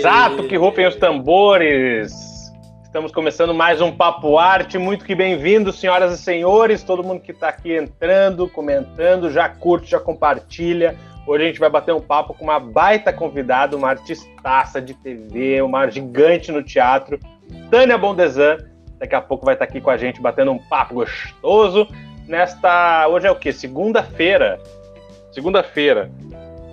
Exato, que rufem os tambores. Estamos começando mais um Papo Arte. Muito que bem-vindos, senhoras e senhores. Todo mundo que está aqui entrando, comentando, já curte, já compartilha. Hoje a gente vai bater um papo com uma baita convidada, uma artistaça de TV, uma gigante no teatro, Tânia Bondesan. Daqui a pouco vai estar aqui com a gente batendo um papo gostoso. Nesta. Hoje é o quê? Segunda-feira. Segunda-feira.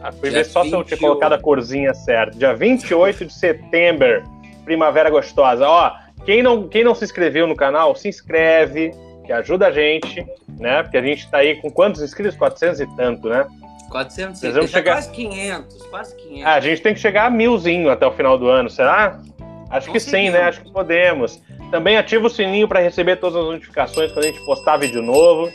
Ah, fui Dia ver só se eu tinha 28. colocado a corzinha certa. Dia 28 de setembro. Primavera gostosa. Ó, quem não, quem não se inscreveu no canal, se inscreve, que ajuda a gente, né? Porque a gente tá aí com quantos inscritos? 400 e tanto, né? 400 Nós vamos chegar- quase 500, quase 500. Ah, a gente tem que chegar a milzinho até o final do ano, será? Acho que sim, né? Acho que podemos. Também ativa o sininho para receber todas as notificações quando a gente postar vídeo novo.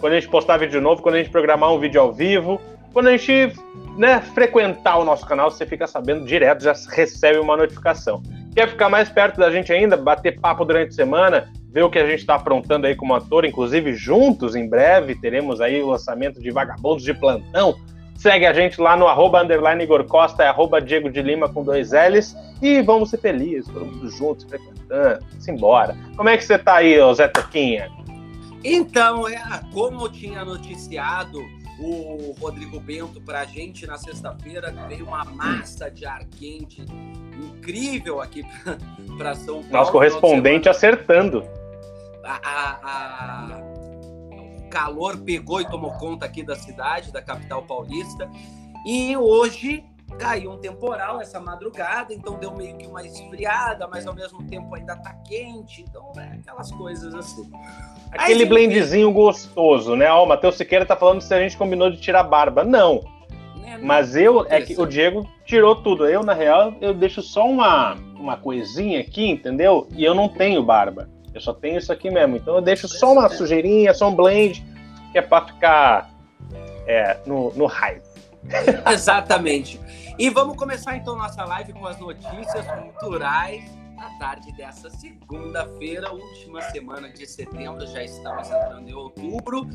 Quando a gente postar vídeo novo, quando a gente programar um vídeo ao vivo. Quando a gente né, frequentar o nosso canal, você fica sabendo direto, já recebe uma notificação. Quer ficar mais perto da gente ainda, bater papo durante a semana, ver o que a gente está aprontando aí como ator, inclusive juntos em breve, teremos aí o lançamento de Vagabundos de Plantão. Segue a gente lá no arroba underline Igor Costa, é arroba Diego de Lima com dois L's e vamos ser felizes, todo mundo juntos, frequentando, simbora. Como é que você tá aí, Zé Toquinha? Então, é, como eu tinha noticiado o Rodrigo Bento pra gente na sexta-feira, veio uma massa de ar quente incrível aqui pra São Paulo. Nosso correspondente acertando. a, a- a- o calor pegou e tomou conta aqui da cidade, da capital paulista. E hoje caiu um temporal essa madrugada, então deu meio que uma esfriada, mas ao mesmo tempo ainda tá quente. Então é aquelas coisas assim. Aquele Aí, blendzinho gostoso, né? Ó, o Matheus Siqueira tá falando se a gente combinou de tirar barba. Não, né, mas eu, é que o Diego tirou tudo. Eu, na real, eu deixo só uma, uma coisinha aqui, entendeu? E eu não tenho barba. Eu só tenho isso aqui mesmo. Então eu deixo só uma sujeirinha, só um blend, que é pra ficar é, no, no hype. Exatamente. E vamos começar então nossa live com as notícias culturais da tarde dessa segunda-feira, última semana de setembro, já estamos entrando em outubro.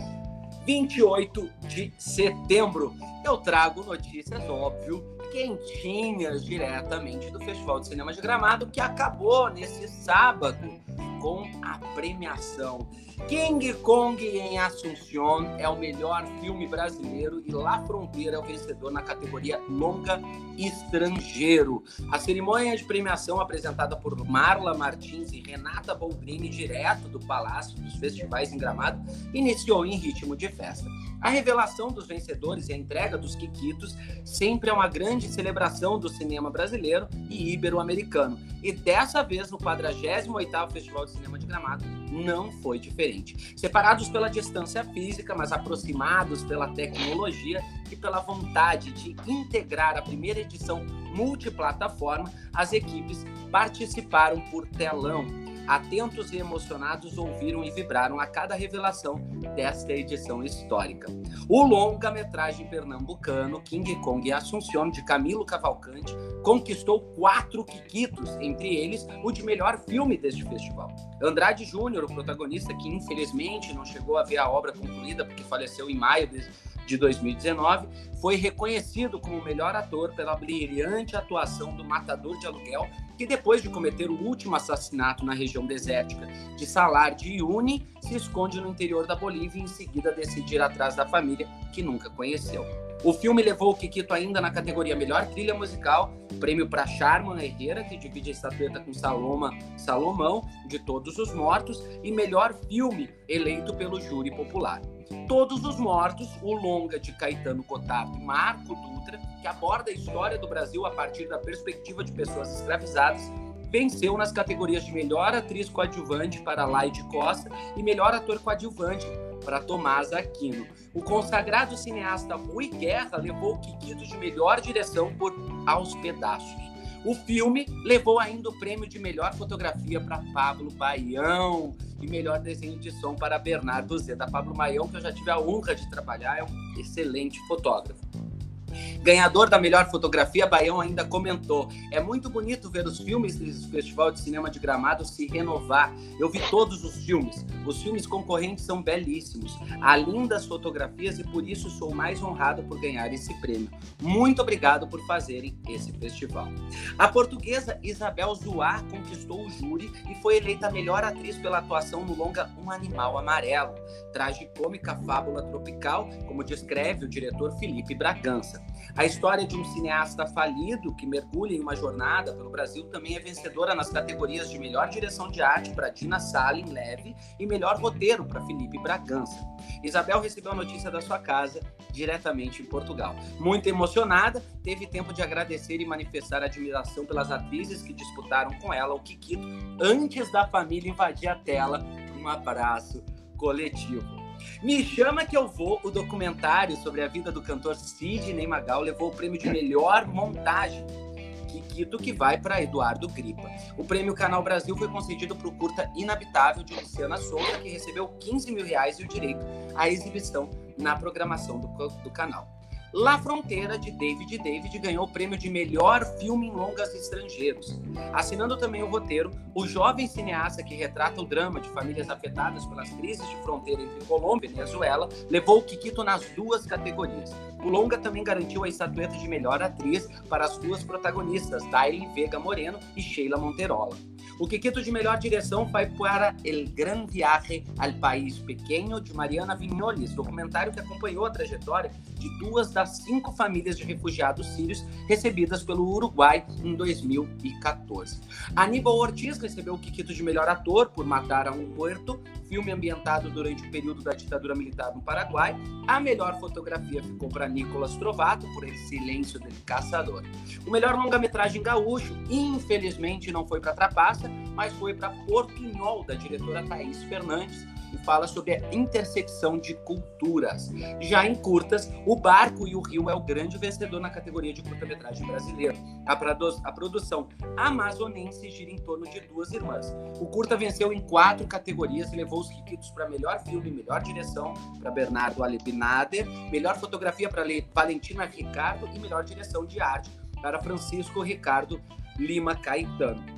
28 de setembro, eu trago notícias, óbvio, quentinhas diretamente do Festival de Cinema de Gramado, que acabou nesse sábado com a premiação. King Kong em Assunción é o melhor filme brasileiro e La Fronteira é o vencedor na categoria longa estrangeiro. A cerimônia de premiação apresentada por Marla Martins e Renata Boldrini, direto do Palácio dos Festivais em Gramado, iniciou em ritmo de festa. A revelação dos vencedores e a entrega dos Quiquitos sempre é uma grande celebração do cinema brasileiro e ibero-americano. E dessa vez, no 48º Festival de Cinema de Gramado, não foi diferente. Separados pela distância física, mas aproximados pela tecnologia e pela vontade de integrar a primeira edição multiplataforma, as equipes participaram por telão. Atentos e emocionados ouviram e vibraram a cada revelação desta edição histórica. O longa-metragem pernambucano King Kong e Assunción, de Camilo Cavalcante, conquistou quatro quiquitos, entre eles o de melhor filme deste festival. Andrade Júnior, o protagonista que infelizmente não chegou a ver a obra concluída porque faleceu em maio de, de 2019, foi reconhecido como o melhor ator pela brilhante atuação do matador de aluguel, que depois de cometer o último assassinato na região desértica de Salar de Uyuni, se esconde no interior da Bolívia e em seguida decide ir atrás da família que nunca conheceu. O filme levou o Kikito ainda na categoria Melhor Trilha Musical, prêmio para Charman Herrera, que divide a estatueta com Saloma Salomão, de Todos os Mortos, e Melhor Filme, eleito pelo júri popular. Todos os Mortos, o longa de Caetano Cotardo e Marco Dutra, que aborda a história do Brasil a partir da perspectiva de pessoas escravizadas, venceu nas categorias de melhor atriz coadjuvante para Laide Costa e melhor ator coadjuvante para Tomás Aquino. O consagrado cineasta Rui Guerra levou o Kikito de melhor direção por Aos Pedaços. O filme levou ainda o prêmio de melhor fotografia para Pablo Baião e melhor desenho de som para Bernardo Zeda. Pablo Baião, que eu já tive a honra de trabalhar, é um excelente fotógrafo. Ganhador da melhor fotografia, Baião ainda comentou: É muito bonito ver os filmes do Festival de Cinema de Gramado se renovar. Eu vi todos os filmes. Os filmes concorrentes são belíssimos. Há lindas fotografias e por isso sou mais honrado por ganhar esse prêmio. Muito obrigado por fazerem esse festival. A portuguesa Isabel Zuá conquistou o júri e foi eleita a melhor atriz pela atuação no longa Um Animal Amarelo, tragicômica fábula tropical, como descreve o diretor Felipe Bragança. A história de um cineasta falido que mergulha em uma jornada pelo Brasil também é vencedora nas categorias de melhor direção de arte para Dina Salin Leve e melhor roteiro para Felipe Bragança. Isabel recebeu a notícia da sua casa diretamente em Portugal. Muito emocionada, teve tempo de agradecer e manifestar admiração pelas atrizes que disputaram com ela o Kikito antes da família invadir a tela. Um abraço coletivo. Me Chama Que Eu Vou, o documentário sobre a vida do cantor Sidney Magal, levou o prêmio de melhor montagem. Kikito que vai para Eduardo Gripa. O prêmio Canal Brasil foi concedido para o curta Inabitável de Luciana Souza, que recebeu 15 mil reais e o direito à exibição na programação do, do canal. La Fronteira, de David David, ganhou o prêmio de melhor filme em longas estrangeiros. Assinando também o roteiro, o jovem cineasta que retrata o drama de famílias afetadas pelas crises de fronteira entre Colômbia e Venezuela levou o Kikito nas duas categorias. O longa também garantiu a estatueta de melhor atriz para as duas protagonistas, Daily Vega Moreno e Sheila Monterola. O Kikito de melhor direção vai para El Gran Viaje al País Pequeno, de Mariana Vignoles, documentário que acompanhou a trajetória de duas das cinco famílias de refugiados sírios recebidas pelo Uruguai em 2014. Aníbal Ortiz recebeu o Kikito de melhor ator por Matar a um Puerto, filme ambientado durante o período da ditadura militar no Paraguai. A melhor fotografia ficou para Nicolas Trovato por El Silêncio del Caçador. O melhor longa-metragem gaúcho, infelizmente, não foi para Trapaça, mas foi para Portunhol, da diretora Thaís Fernandes, e fala sobre a intersecção de culturas. Já em curtas, O Barco e o Rio é o grande vencedor na categoria de curta-metragem brasileira. A, produ a produção amazonense gira em torno de duas irmãs. O curta venceu em quatro categorias e levou os requisitos para melhor filme, melhor direção para Bernardo Alebinader, melhor fotografia para Valentina Ricardo e melhor direção de arte para Francisco Ricardo Lima Caetano.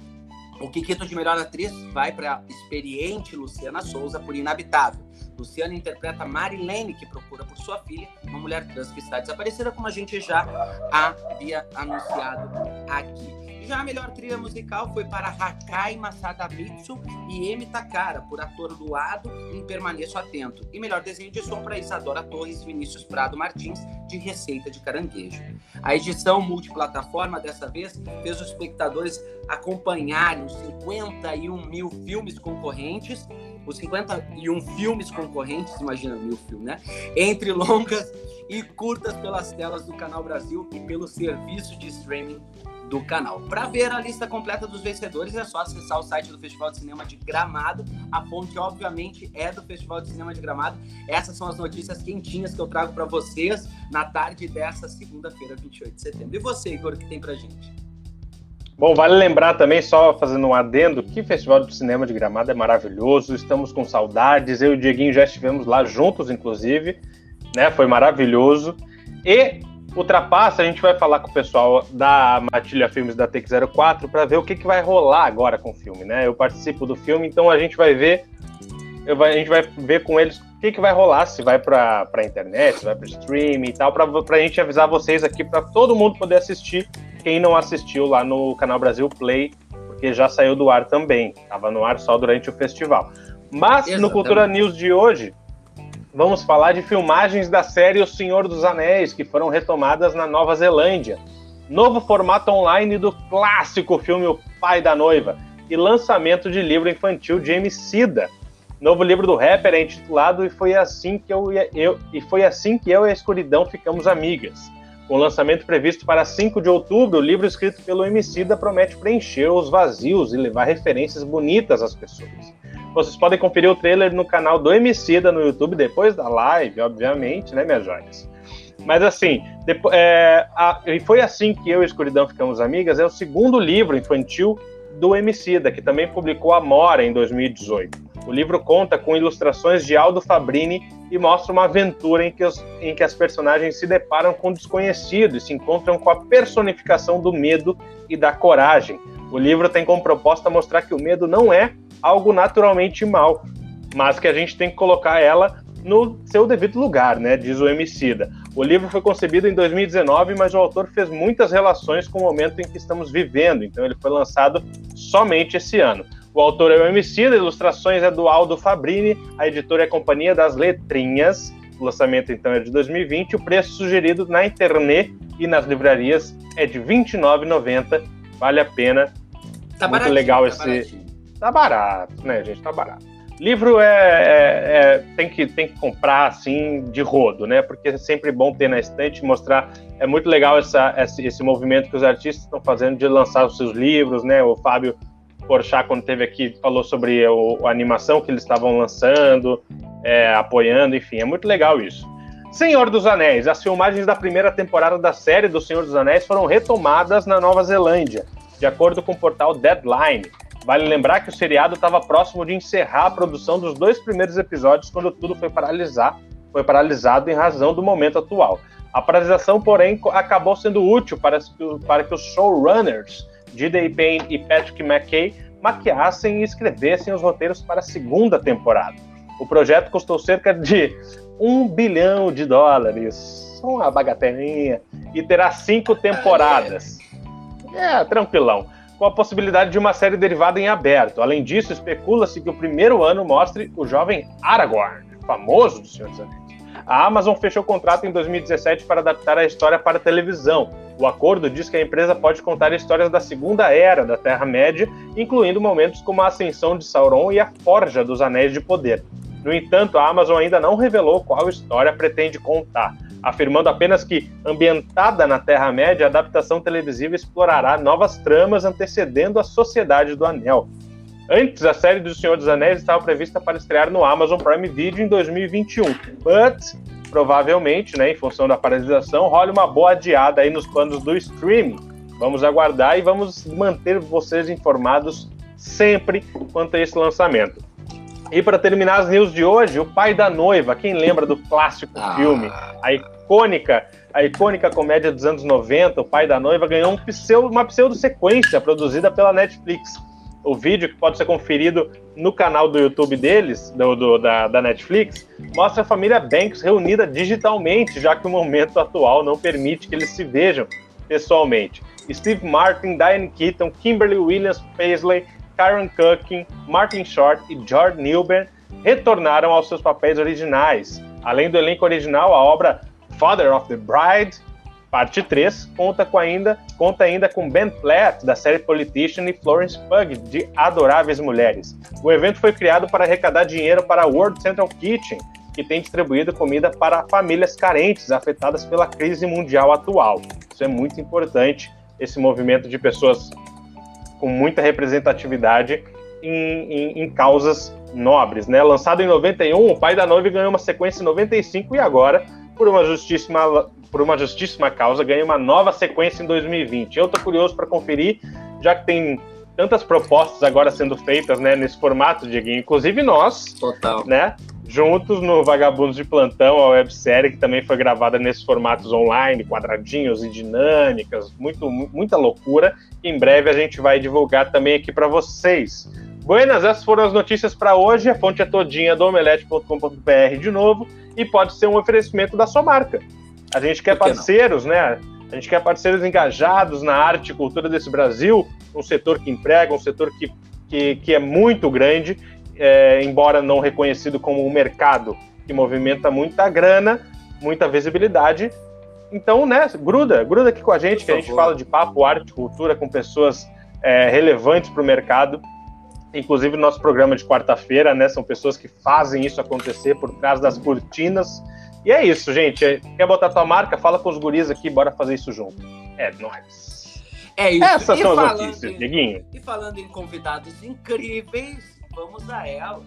O Kikito de melhor atriz vai para experiente Luciana Souza por Inabitável. Luciana interpreta Marilene, que procura por sua filha, uma mulher trans que está desaparecida, como a gente já havia anunciado aqui. Já a melhor trilha musical foi para Hakai Masada Mitsu e Emi Takara, por Ator Doado em Permaneço Atento. E melhor desenho de som para Isadora Torres e Vinícius Prado Martins, de Receita de Caranguejo. A edição multiplataforma, dessa vez, fez os espectadores acompanharem os 51 mil filmes concorrentes os 51 filmes concorrentes, imagina mil filmes, né? Entre longas e curtas pelas telas do Canal Brasil e pelo serviço de streaming do canal. Para ver a lista completa dos vencedores é só acessar o site do Festival de Cinema de Gramado. A fonte, obviamente, é do Festival de Cinema de Gramado. Essas são as notícias quentinhas que eu trago para vocês na tarde dessa segunda-feira, 28 de setembro. E você, Igor, o que tem para gente? Bom, vale lembrar também, só fazendo um adendo, que Festival de Cinema de Gramado é maravilhoso, estamos com saudades, eu e o Dieguinho já estivemos lá juntos, inclusive, né? Foi maravilhoso. E ultrapassa, a gente vai falar com o pessoal da Matilha Filmes da Tech 04 para ver o que, que vai rolar agora com o filme, né? Eu participo do filme, então a gente vai ver, eu, a gente vai ver com eles o que, que vai rolar, se vai para internet, se vai para streaming e tal, para a gente avisar vocês aqui, para todo mundo poder assistir, quem não assistiu lá no canal Brasil Play, porque já saiu do ar também, estava no ar só durante o festival. Mas Exatamente. no Cultura News de hoje, vamos falar de filmagens da série O Senhor dos Anéis, que foram retomadas na Nova Zelândia. Novo formato online do clássico filme O Pai da Noiva e lançamento de livro infantil de Emicida. Novo livro do rapper é intitulado E foi assim que eu, eu e foi assim que eu e a escuridão ficamos amigas. Com lançamento previsto para 5 de outubro, o livro escrito pelo Emicida promete preencher os vazios e levar referências bonitas às pessoas. Vocês podem conferir o trailer no canal do Emicida no YouTube, depois da live, obviamente, né, minhas joias? Mas assim, depois, é, a, e foi assim que eu e Escuridão ficamos amigas, é o segundo livro infantil do Emicida, que também publicou Amora em 2018. O livro conta com ilustrações de Aldo Fabrini e mostra uma aventura em que, os, em que as personagens se deparam com o desconhecido e se encontram com a personificação do medo e da coragem. O livro tem como proposta mostrar que o medo não é algo naturalmente mal, mas que a gente tem que colocar ela no seu devido lugar, né? Diz o Emicida. O livro foi concebido em 2019, mas o autor fez muitas relações com o momento em que estamos vivendo, então ele foi lançado somente esse ano. O autor é o Emicida, ilustrações é do Aldo Fabrini, a editora é a Companhia das Letrinhas. O lançamento então é de 2020, o preço sugerido na internet e nas livrarias é de R$ 29,90. Vale a pena. Tá Muito legal tá esse. Baratinho. Tá barato, né, gente? Tá barato. Livro é, é, é, tem, que, tem que comprar assim de rodo, né? Porque é sempre bom ter na estante, mostrar. É muito legal essa, esse, esse movimento que os artistas estão fazendo de lançar os seus livros, né? O Fábio Porchat, quando teve aqui, falou sobre o, a animação que eles estavam lançando, é, apoiando, enfim, é muito legal isso. Senhor dos Anéis. As filmagens da primeira temporada da série do Senhor dos Anéis foram retomadas na Nova Zelândia, de acordo com o portal Deadline. Vale lembrar que o seriado estava próximo de encerrar a produção dos dois primeiros episódios quando tudo foi paralisar, foi paralisado em razão do momento atual. A paralisação, porém, acabou sendo útil para, para que os showrunners, J.D. Payne e Patrick McKay, maquiassem e escrevessem os roteiros para a segunda temporada. O projeto custou cerca de um bilhão de dólares, uma bagatelinha, e terá cinco temporadas. É, tranquilão com a possibilidade de uma série derivada em aberto. Além disso, especula-se que o primeiro ano mostre o jovem Aragorn, famoso do Senhor dos Anéis. A Amazon fechou o contrato em 2017 para adaptar a história para televisão. O acordo diz que a empresa pode contar histórias da Segunda Era da Terra-média, incluindo momentos como a ascensão de Sauron e a forja dos Anéis de Poder. No entanto, a Amazon ainda não revelou qual história pretende contar afirmando apenas que, ambientada na Terra-média, a adaptação televisiva explorará novas tramas antecedendo a Sociedade do Anel. Antes, a série do Senhor dos Anéis estava prevista para estrear no Amazon Prime Video em 2021, but provavelmente, né, em função da paralisação, role uma boa adiada aí nos planos do streaming. Vamos aguardar e vamos manter vocês informados sempre quanto a esse lançamento. E para terminar as news de hoje, o pai da noiva, quem lembra do clássico ah. filme, a icônica, a icônica comédia dos anos 90, o pai da noiva ganhou um pseudo, uma pseudo sequência produzida pela Netflix. O vídeo que pode ser conferido no canal do YouTube deles, do, do da, da Netflix, mostra a família Banks reunida digitalmente, já que o momento atual não permite que eles se vejam pessoalmente. Steve Martin, Diane Keaton, Kimberly Williams Paisley Karen Cooking, Martin Short e George Newbern retornaram aos seus papéis originais. Além do elenco original, a obra Father of the Bride, parte 3, conta, com ainda, conta ainda com Ben Platt, da série Politician, e Florence Pugh, de Adoráveis Mulheres. O evento foi criado para arrecadar dinheiro para a World Central Kitchen, que tem distribuído comida para famílias carentes afetadas pela crise mundial atual. Isso é muito importante, esse movimento de pessoas com muita representatividade em, em, em, causas nobres. Né? Lançado em 91, o pai da noiva ganhou uma sequência em 95 e agora, por uma justíssima, por uma justíssima causa, ganha uma nova sequência em 2020. Eu estou curioso para conferir, já que tem tantas propostas agora sendo feitas né, nesse formato, Dieguinho. Inclusive nós, Total. né? juntos no Vagabundos de Plantão, a websérie que também foi gravada nesses formatos online, quadradinhos e dinâmicas, muito, muita loucura. Em breve a gente vai divulgar também aqui para vocês. Buenas, essas foram as notícias para hoje. A fonte é todinha do omelete.com.br de novo e pode ser um oferecimento da sua marca. A gente quer que parceiros, não? né? A gente quer parceiros engajados na arte e cultura desse Brasil, um setor que emprega, um setor que, que, que é muito grande é, embora não reconhecido como um mercado que movimenta muita grana, muita visibilidade. Então, né, gruda, gruda aqui com a gente, que a gente fala de papo, arte, cultura com pessoas é, relevantes para o mercado. Inclusive, no nosso programa de quarta-feira, né, são pessoas que fazem isso acontecer por trás das cortinas. E é isso, gente. Quer botar tua marca? Fala com os guris aqui, bora fazer isso junto. É nóis. É isso. Essas e são as notícias, Dieguinho. E falando em convidados incríveis, vamos a ela.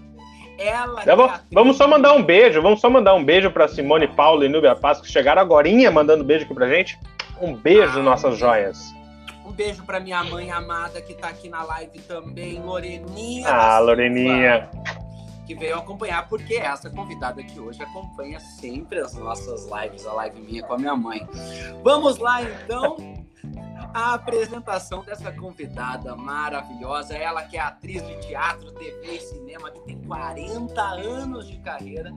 Ela. Vamos, vamos só mandar um beijo, vamos só mandar um beijo para Simone Paulo e Núbia Paz, que chegaram agora mandando beijo aqui pra gente. Um beijo, ah, nossas joias. Um beijo para minha mãe amada que tá aqui na live também, Loreninha. Ah, Loreninha. Que veio acompanhar, porque essa convidada aqui hoje acompanha sempre as nossas lives, a live minha com a minha mãe. Vamos lá, então, a apresentação dessa convidada maravilhosa, ela que é atriz de teatro, TV e cinema, que tem 40 anos de carreira,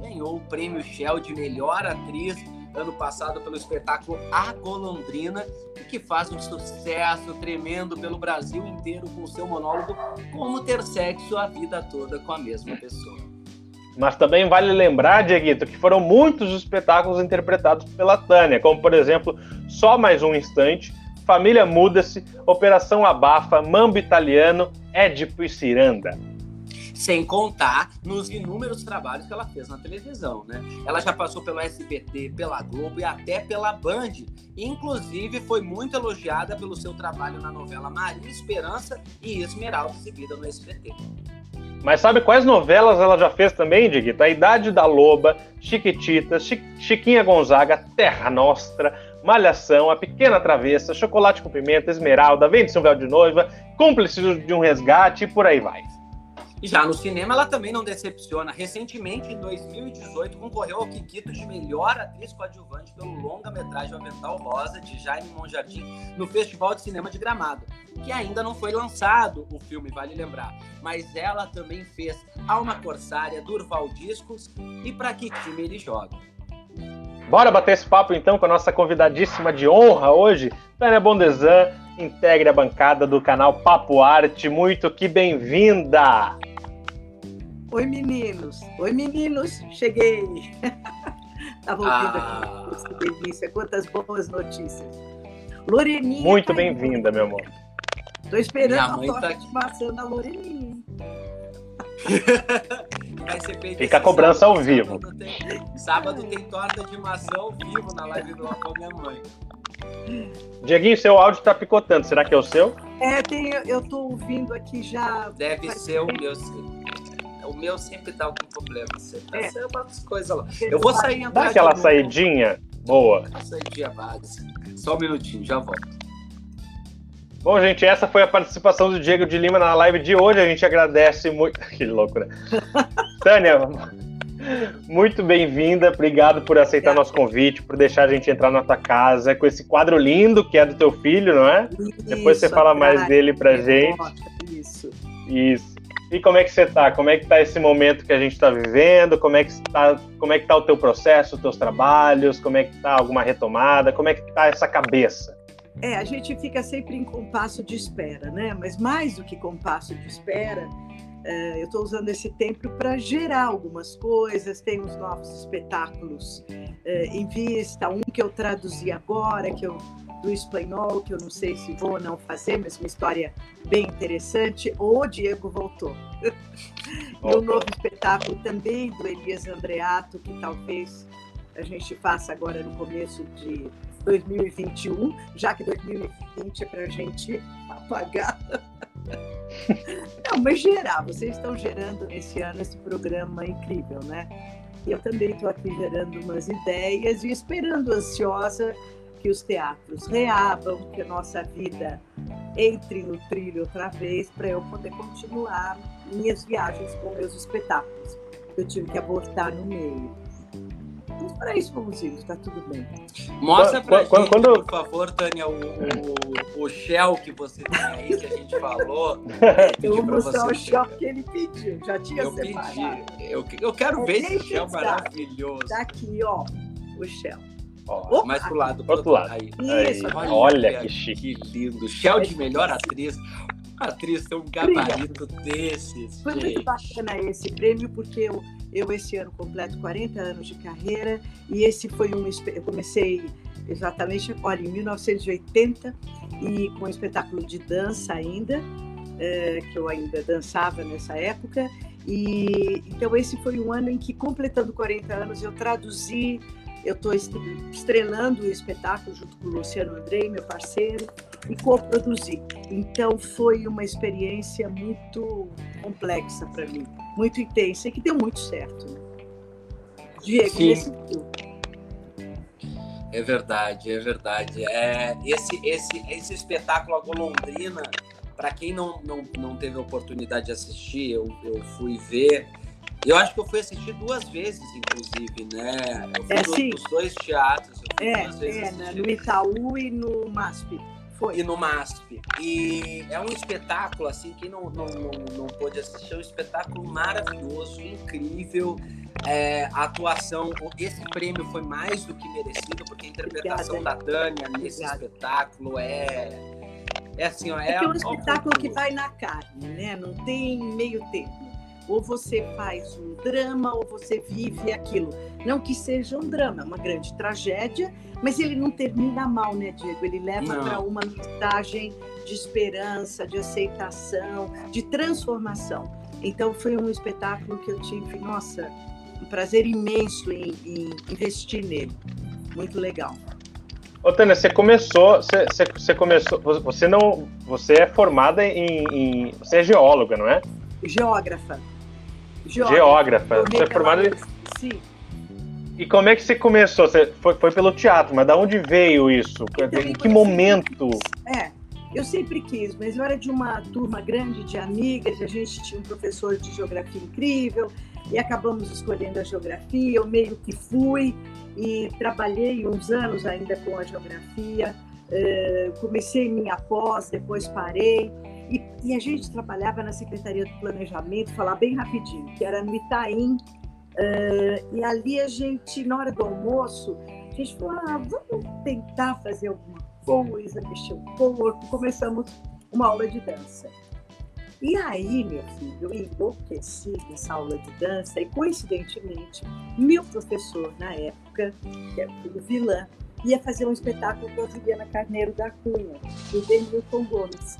ganhou o prêmio Shell de melhor atriz ano passado pelo espetáculo A Golondrina, que faz um sucesso tremendo pelo Brasil inteiro com seu monólogo Como Ter Sexo a Vida Toda com a Mesma Pessoa. Mas também vale lembrar, Dieguito, que foram muitos espetáculos interpretados pela Tânia, como por exemplo Só Mais Um Instante, Família Muda-se, Operação Abafa, Mambo Italiano, Édipo e Ciranda. Sem contar nos inúmeros trabalhos que ela fez na televisão, né? Ela já passou pelo SBT, pela Globo e até pela Band. Inclusive, foi muito elogiada pelo seu trabalho na novela Maria Esperança e Esmeralda, exibida no SBT. Mas sabe quais novelas ela já fez também, Diguita? A Idade da Loba, Chiquititas, Chiquinha Gonzaga, Terra Nostra, Malhação, A Pequena Travessa, Chocolate com Pimenta, Esmeralda, Vende São Véu de Noiva, Cúmplice de um Resgate e por aí vai. Já no cinema ela também não decepciona. Recentemente, em 2018, concorreu ao Kikito de melhor atriz coadjuvante pelo longa-metragem Avental Rosa, de Jaime Monjardim, no Festival de Cinema de Gramado, que ainda não foi lançado o filme, vale lembrar. Mas ela também fez Alma Corsária, Durval Discos e Pra Que Time Ele Joga. Bora bater esse papo então com a nossa convidadíssima de honra hoje, Tânia Bondesan, integre a bancada do canal Papo Arte. Muito que bem-vinda! Oi, meninos. Oi, meninos. Cheguei. Tava ouvindo ah. aqui. Que delícia. Quantas boas notícias. Loreninha. Muito tá bem-vinda, meu amor. Tô esperando a torta tá... de maçã da Loreninha. Fica a cobrança ao vivo. Sábado tem, sábado tem torta de maçã ao vivo na live do com minha mãe. Dieguinho, seu áudio tá picotando. Será que é o seu? É, tem, eu tô ouvindo aqui já. Deve ser o meu o meu sempre dá algum problema. Você tá é. umas coisas lá. Eu vou sair Dá aquela saidinha boa. Uma saidinha básica. Só um minutinho, já volto. Bom, gente, essa foi a participação do Diego de Lima na live de hoje. A gente agradece muito. Que loucura. Tânia, muito bem-vinda. Obrigado por aceitar nosso convite, por deixar a gente entrar na tua casa com esse quadro lindo que é do teu filho, não é? Isso, Depois você fala mais dele pra gente. Isso. Isso. E como é que você está? Como é que está esse momento que a gente está vivendo? Como é que está? Como é que tá o teu processo, os teus trabalhos? Como é que está alguma retomada? Como é que está essa cabeça? É, a gente fica sempre em compasso de espera, né? Mas mais do que compasso de espera, eu estou usando esse tempo para gerar algumas coisas. Tem uns novos espetáculos é, em vista, um que eu traduzi agora, que eu do espanhol, que eu não sei se vou ou não fazer, mas uma história bem interessante. O Diego voltou. e um novo espetáculo também do Elias Andreato, que talvez a gente faça agora no começo de 2021, já que 2020 é para a gente apagar. Não, mas gerar, vocês estão gerando nesse ano esse programa incrível, né? E eu também estou aqui gerando umas ideias e esperando ansiosa que os teatros reabam, que a nossa vida entre no trilho outra vez, para eu poder continuar minhas viagens com meus espetáculos. Eu tive que abortar no meio. Para isso vamos ir, está tudo bem. Mostra para quando, gente, quando... por favor, Tânia, o, o, o, shell que você tem aí, que a gente falou. eu vou mostrar o shell que ele pediu, já tinha eu separado. Pedi. Eu, eu quero é ver esse shell maravilhoso. Está aqui, ó, o shell. Ó, mais pro lado. Pro outro lado. Aí. Isso, aí. Olha, que chique. Que lindo. Shell de melhor atriz. atriz tem um gabarito desses. Foi gente. muito bacana esse prêmio, porque eu, eu esse ano completo 40 anos de carreira e esse foi um. Eu comecei exatamente, olha, em 1980 e com um espetáculo de dança ainda, é, que eu ainda dançava nessa época. E então esse foi um ano em que, completando 40 anos, eu traduzi eu estou estrelando o espetáculo junto com o Luciano Andrei, meu parceiro, e co-produzi. Então foi uma experiência muito complexa para mim, muito intensa e que deu muito certo. Né? Diego, Sim. decidiu. É verdade, é verdade. É, esse, esse, esse espetáculo A Golondrina, para quem não, não, não teve a oportunidade de assistir, eu, eu fui ver Eu acho que eu fui assistir duas vezes, inclusive, né? Eu fui É, no- sim. nos dois teatros. Eu fui É, duas vezes é, né, no Itaú e no MASP. Foi. e no MASP. E é um espetáculo, assim, quem não, não, não, não pôde assistir, é um espetáculo maravilhoso, incrível. É, a atuação, esse prêmio foi mais do que merecido, porque a interpretação Obrigada. da Tânia nesse Obrigada. espetáculo é. É assim, ó. É, É, é um espetáculo que vai na carne, né? Não tem meio termo. Ou você faz um drama ou você vive aquilo. Não que seja um drama, é uma grande tragédia, mas ele não termina mal, né, Diego? Ele leva para uma mensagem de esperança, de aceitação, de transformação. Então foi um espetáculo que eu tive, nossa, um prazer imenso em, em investir nele. Muito legal. Ô, Tânia, você começou, você, você, você começou, você não, você é formada em, em- você é geóloga, não é? Geógrafa. Geógrafa. Formei Você é formada em-. Sim. E como é que você começou? Você foi, foi pelo teatro, mas da onde veio isso? Então, em que momento? É, eu sempre quis, mas eu era de uma turma grande de amigas, a gente tinha um professor de geografia incrível e acabamos escolhendo a geografia. Eu meio que fui e trabalhei uns anos ainda com a geografia. eh, comecei minha pós, depois parei. E, e a gente trabalhava na Secretaria do Planejamento, falar bem rapidinho, que era no Itaim. eh, e ali a gente, na hora do almoço, a gente falou: ah, vamos tentar fazer alguma coisa, mexer o corpo. Começamos uma aula de dança. E aí, meu filho, eu enlouqueci nessa aula de dança e, coincidentemente, meu professor na época, que era o Vilã, ia fazer um espetáculo com a Juliana Carneiro da Cunha, do Denilton Gomes.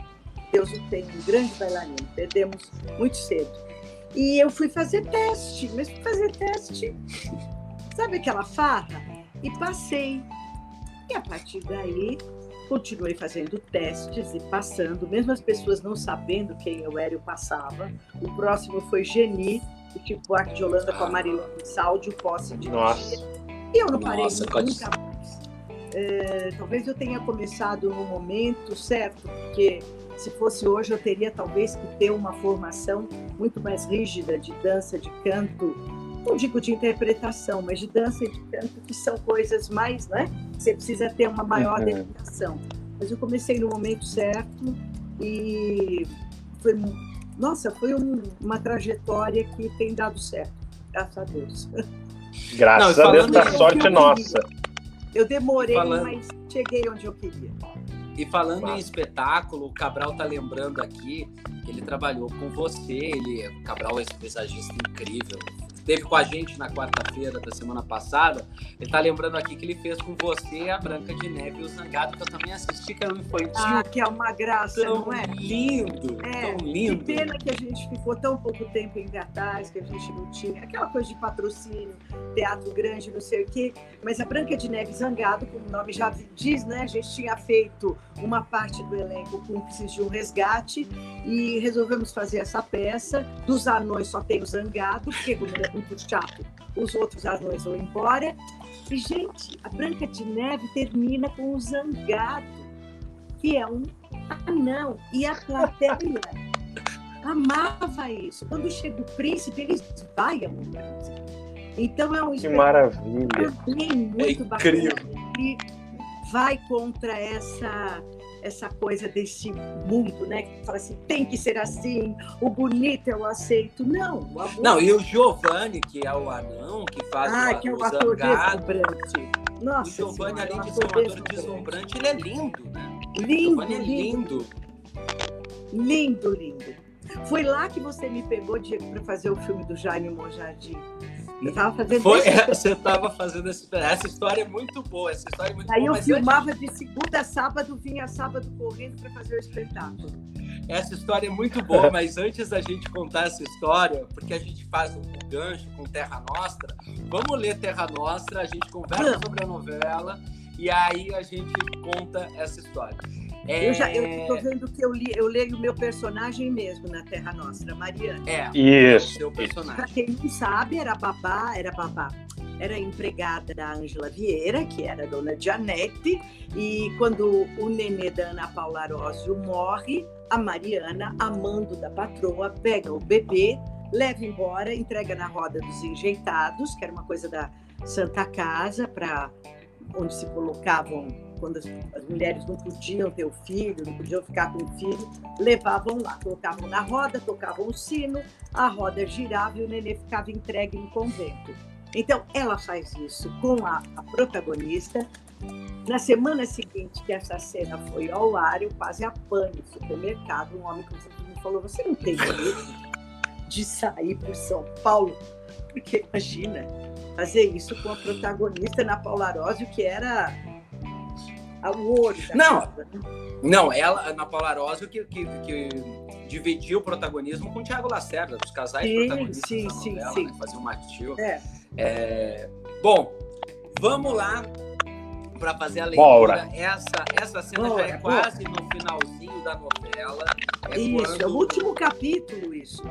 Deus o tem, um grande bailarino. Perdemos muito cedo. E eu fui fazer teste, mas fui fazer teste, sabe aquela farra? E passei. E a partir daí, continuei fazendo testes e passando, mesmo as pessoas não sabendo quem eu era, eu passava. O próximo foi Geni, o tipo Arque de Holanda com a Marilene Saldi, o posse de Nossa. e eu não parei Nossa, nunca pode- mais. É, talvez eu tenha começado no momento certo, porque se fosse hoje eu teria talvez que ter uma formação muito mais rígida de dança, de canto, não digo de interpretação, mas de dança e de canto, que são coisas mais, né? Você precisa ter uma maior Uhum. dedicação. Mas eu comecei no momento certo e foi, nossa, foi um- uma trajetória que tem dado certo, graças a Deus. Graças Não, a Deus da sorte nossa. Eu demorei, Falando- mas cheguei onde eu queria. E falando em espetáculo, o Cabral tá lembrando aqui que ele trabalhou com você. Ele, o Cabral é esse paisagista incrível. Esteve com a gente na quarta-feira da semana passada. Ele tá lembrando aqui que ele fez com você a Branca de Neve e o Zangado, que eu também assisti, que era um infantil Ah, que é uma graça, tão não é? lindo, É, tão Que lindo. pena que a gente ficou tão pouco tempo em cartaz, que a gente não tinha aquela coisa de patrocínio, teatro grande, não sei o quê. Mas a Branca de Neve Zangado, como o nome já diz, né? A gente tinha feito uma parte do elenco cúmplices de um resgate e resolvemos fazer essa peça. Dos anões só tem o Zangado, porque como é muito chato, os outros anões vão embora. E, gente, a Branca de Neve termina com o Zangado, que é um anão. E a plateia amava isso. Quando chega o príncipe, eles vaiam o príncipe. Então é um Que maravilha. também muito É incrível. bacana. E vai contra essa essa coisa desse mundo, né? Que fala assim, tem que ser assim, o bonito eu aceito. Não, o amor... Não, e o Giovanni, que é o anão, que faz ah, o, que é o ator deslumbrante. O Nossa Giovanni, Senhora, além um de ser um ator ator deslumbrante, ele é lindo, né? O Lindo, Giovanni é lindo, lindo. lindo, lindo. Foi lá que você me pegou, Diego, para fazer o filme do Jaime Monjardim. Eu estava fazendo Foi, você estava fazendo esse, essa história é muito boa, essa história é muito Aí boa, eu mas filmava de segunda a sábado, vinha sábado correndo para fazer o espetáculo. antes- essa história é muito boa, mas antes da gente contar essa história, porque a gente faz um gancho com Terra Nostra, vamos ler Terra Nostra, a gente conversa sobre a novela e aí a gente conta essa história. É, Eu já estou vendo que eu, li, eu leio o meu personagem mesmo na Terra Nostra, Mariana. É, Isso. seu Para personagem. quem não sabe, era babá, era babá. Era empregada da Ângela Vieira, que era dona Janete, e quando o nenê da Ana Paula Arósio morre, a Mariana, amando da patroa, pega o bebê, leva embora, entrega na roda dos enjeitados, que era uma coisa da Santa Casa, para onde se colocavam quando as, as, mulheres não podiam ter o filho, não podiam ficar com o filho, levavam lá, colocavam na roda, tocavam o sino, a roda girava e o nenê ficava entregue no convento. Então, ela faz isso com a, a protagonista. Na semana seguinte que essa cena foi ao ar, eu quase apanho no supermercado. Um homem me falou: Você não tem medo de sair para São Paulo? Porque imagina fazer isso com a protagonista na Paula Arósio, que era o olho da não, casa. Não, ela, na Paula Arósio, que, que, que dividiu o protagonismo com o Thiago Lacerda, dos casais sim, protagonistas sim, da novela, sim, né? Fazer um matil. É. É... Bom, vamos lá para fazer a leitura. Bora. Essa, essa cena Bora. já é quase no finalzinho da novela. É isso, quando... é o último capítulo, isso.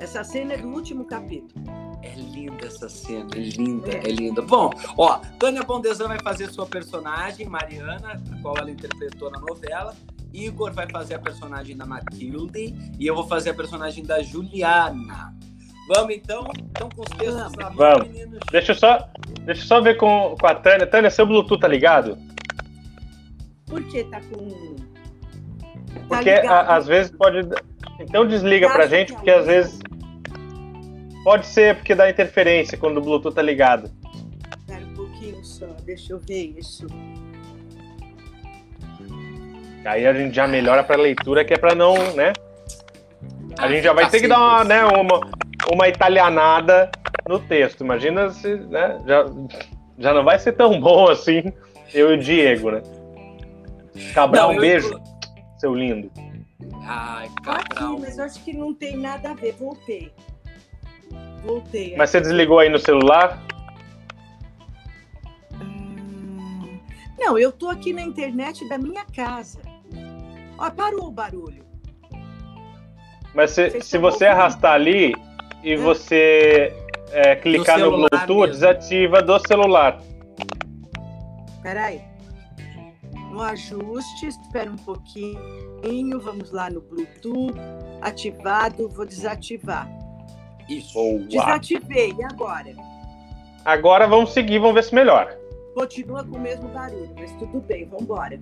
Essa cena é do último capítulo. É linda essa cena, é linda, é, é linda. Bom, ó, Tânia Bondesan vai fazer sua personagem, Mariana, a qual ela interpretou na novela. Igor vai fazer a personagem da Matilde e eu vou fazer a personagem da Juliana. Vamos então? Então com os textos na mão, Vamos. meninos. Deixa eu só, deixa eu só ver com, com a Tânia. Tânia, seu Bluetooth tá ligado? Por que tá com. Tá porque a, às vezes pode. Então desliga tá pra gente, porque às vezes. Pode ser porque dá interferência quando o Bluetooth tá ligado. Espera um pouquinho só, deixa eu ver isso. Aí a gente já melhora pra leitura, que é pra não, né? A gente já vai ter que dar uma, né, uma, uma italianada no texto. Imagina se, né, já, já não vai ser tão bom assim, eu e o Diego, né? Cabral, não, um beijo, eu... seu lindo. Ai, Cabral. Aqui, mas eu acho que não tem nada a ver. Voltei. Voltei. Mas você desligou aí no celular? Hum... Não, eu tô aqui na internet da minha casa. Ó, parou o barulho. Mas se, se você arrastar ali, e você é, clicar no, no Bluetooth, mesmo. desativa do celular. Peraí. No ajuste, espera um pouquinho, vamos lá no Bluetooth, ativado, vou desativar. Isso. Boa. Desativei, e agora? Agora vamos seguir, vamos ver se melhora. Continua com o mesmo barulho, mas tudo bem, vamos embora.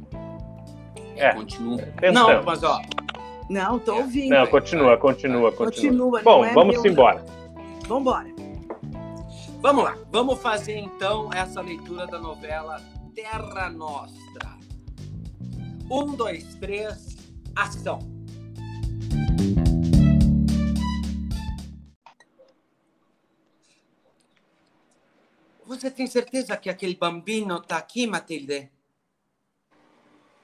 É, continua. Não, mas ó, não, tô ouvindo. Não, continua, continua, continua. continua Bom, é vamos meu, embora. Vamos embora. Vamos lá. Vamos fazer então essa leitura da novela Terra Nostra. Um, dois, três, ação. Você tem certeza que aquele bambino está aqui, Matilde?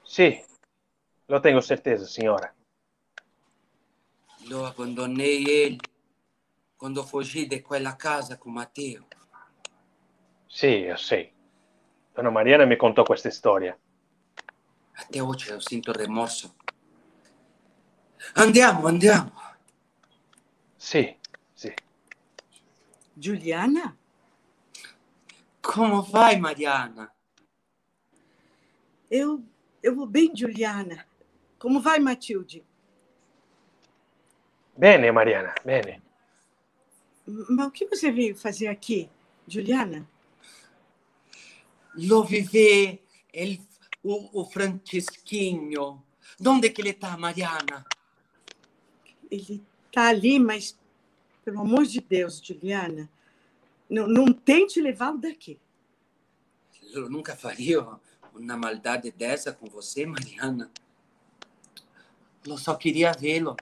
Sim, lo tenho certeza, senhora. Lo abbandonei ele quando fugi de quella casa com Matteo. Sì, io sei. Donna Mariana mi contò questa storia. Até oggi eu sinto remorso. Andiamo, andiamo. Sì, sì. Giuliana? Come vai, Mariana? Eu, eu vou bem, Juliana. Como vai, Matilde? Bene, Mariana, bene. Mas o que você veio fazer aqui, Juliana? Lo vive el, o, o Francisquinho. Onde que ele está, Mariana? Ele está ali, mas, pelo amor de Deus, Juliana, não, não tente levá-lo daqui. Eu nunca faria uma maldade dessa com você, Mariana. Eu só queria vê-lo.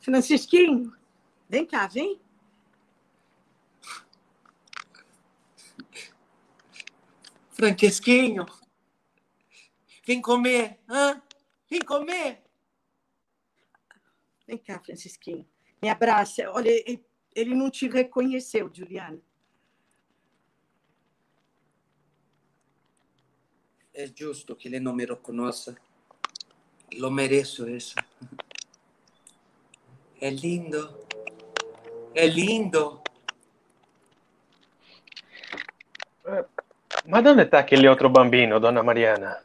Francisquinho, vem cá, vem. Francisquinho, vem comer, hã? Vem comer. Vem cá, Francisquinho. Me abraça. Olha, ele não te reconheceu, Juliana. É justo que ele não me reconheça. Lo mereço isso. É lindo. É lindo. Mas onde está aquele outro bambino, dona Mariana?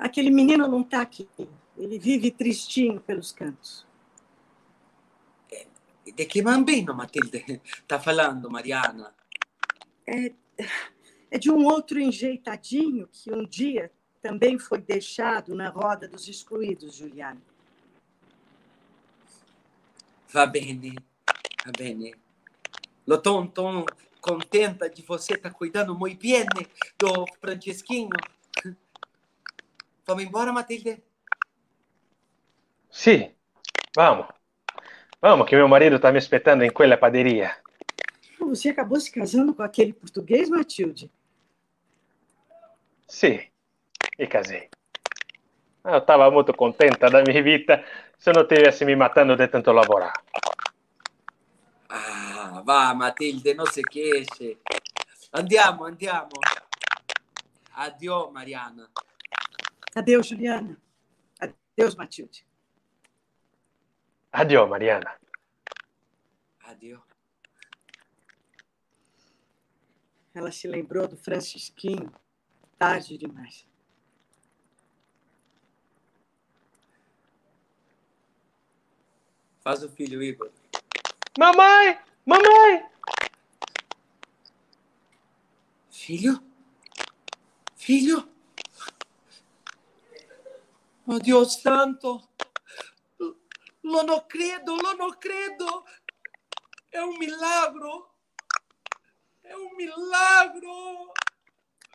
Aquele menino não está aqui. Ele vive tristinho pelos cantos. De que bambino, Matilde, tá falando, Mariana? É, é de um outro enjeitadinho que um dia também foi deixado na roda dos excluídos, Juliana. Va bene, va bene. Lo tô contenta de você estar tá cuidando muito bem do Francesquinho. Vamos embora, Matilde? Sim, vamos. Vamos, que meu marido está me esperando em quella padaria. Você acabou se casando com aquele português, Matilde? Sim, e casei. Eu estava muito contente da minha vida se não tivesse me matando de tanto laborar. Ah, va, Matilde, non si queixe. Andiamo, andiamo. Addio, Mariana. Adeus, Juliana. Adeus, Matilde. Addio, Mariana. Addio. Ela se lembrou do Francisquinho tarde demais. Faz o filho, Igor. Mamãe! Mamãe! Filho? Filho? Oh Dio santo! Non credo, credo! È un milagro! É um milagro!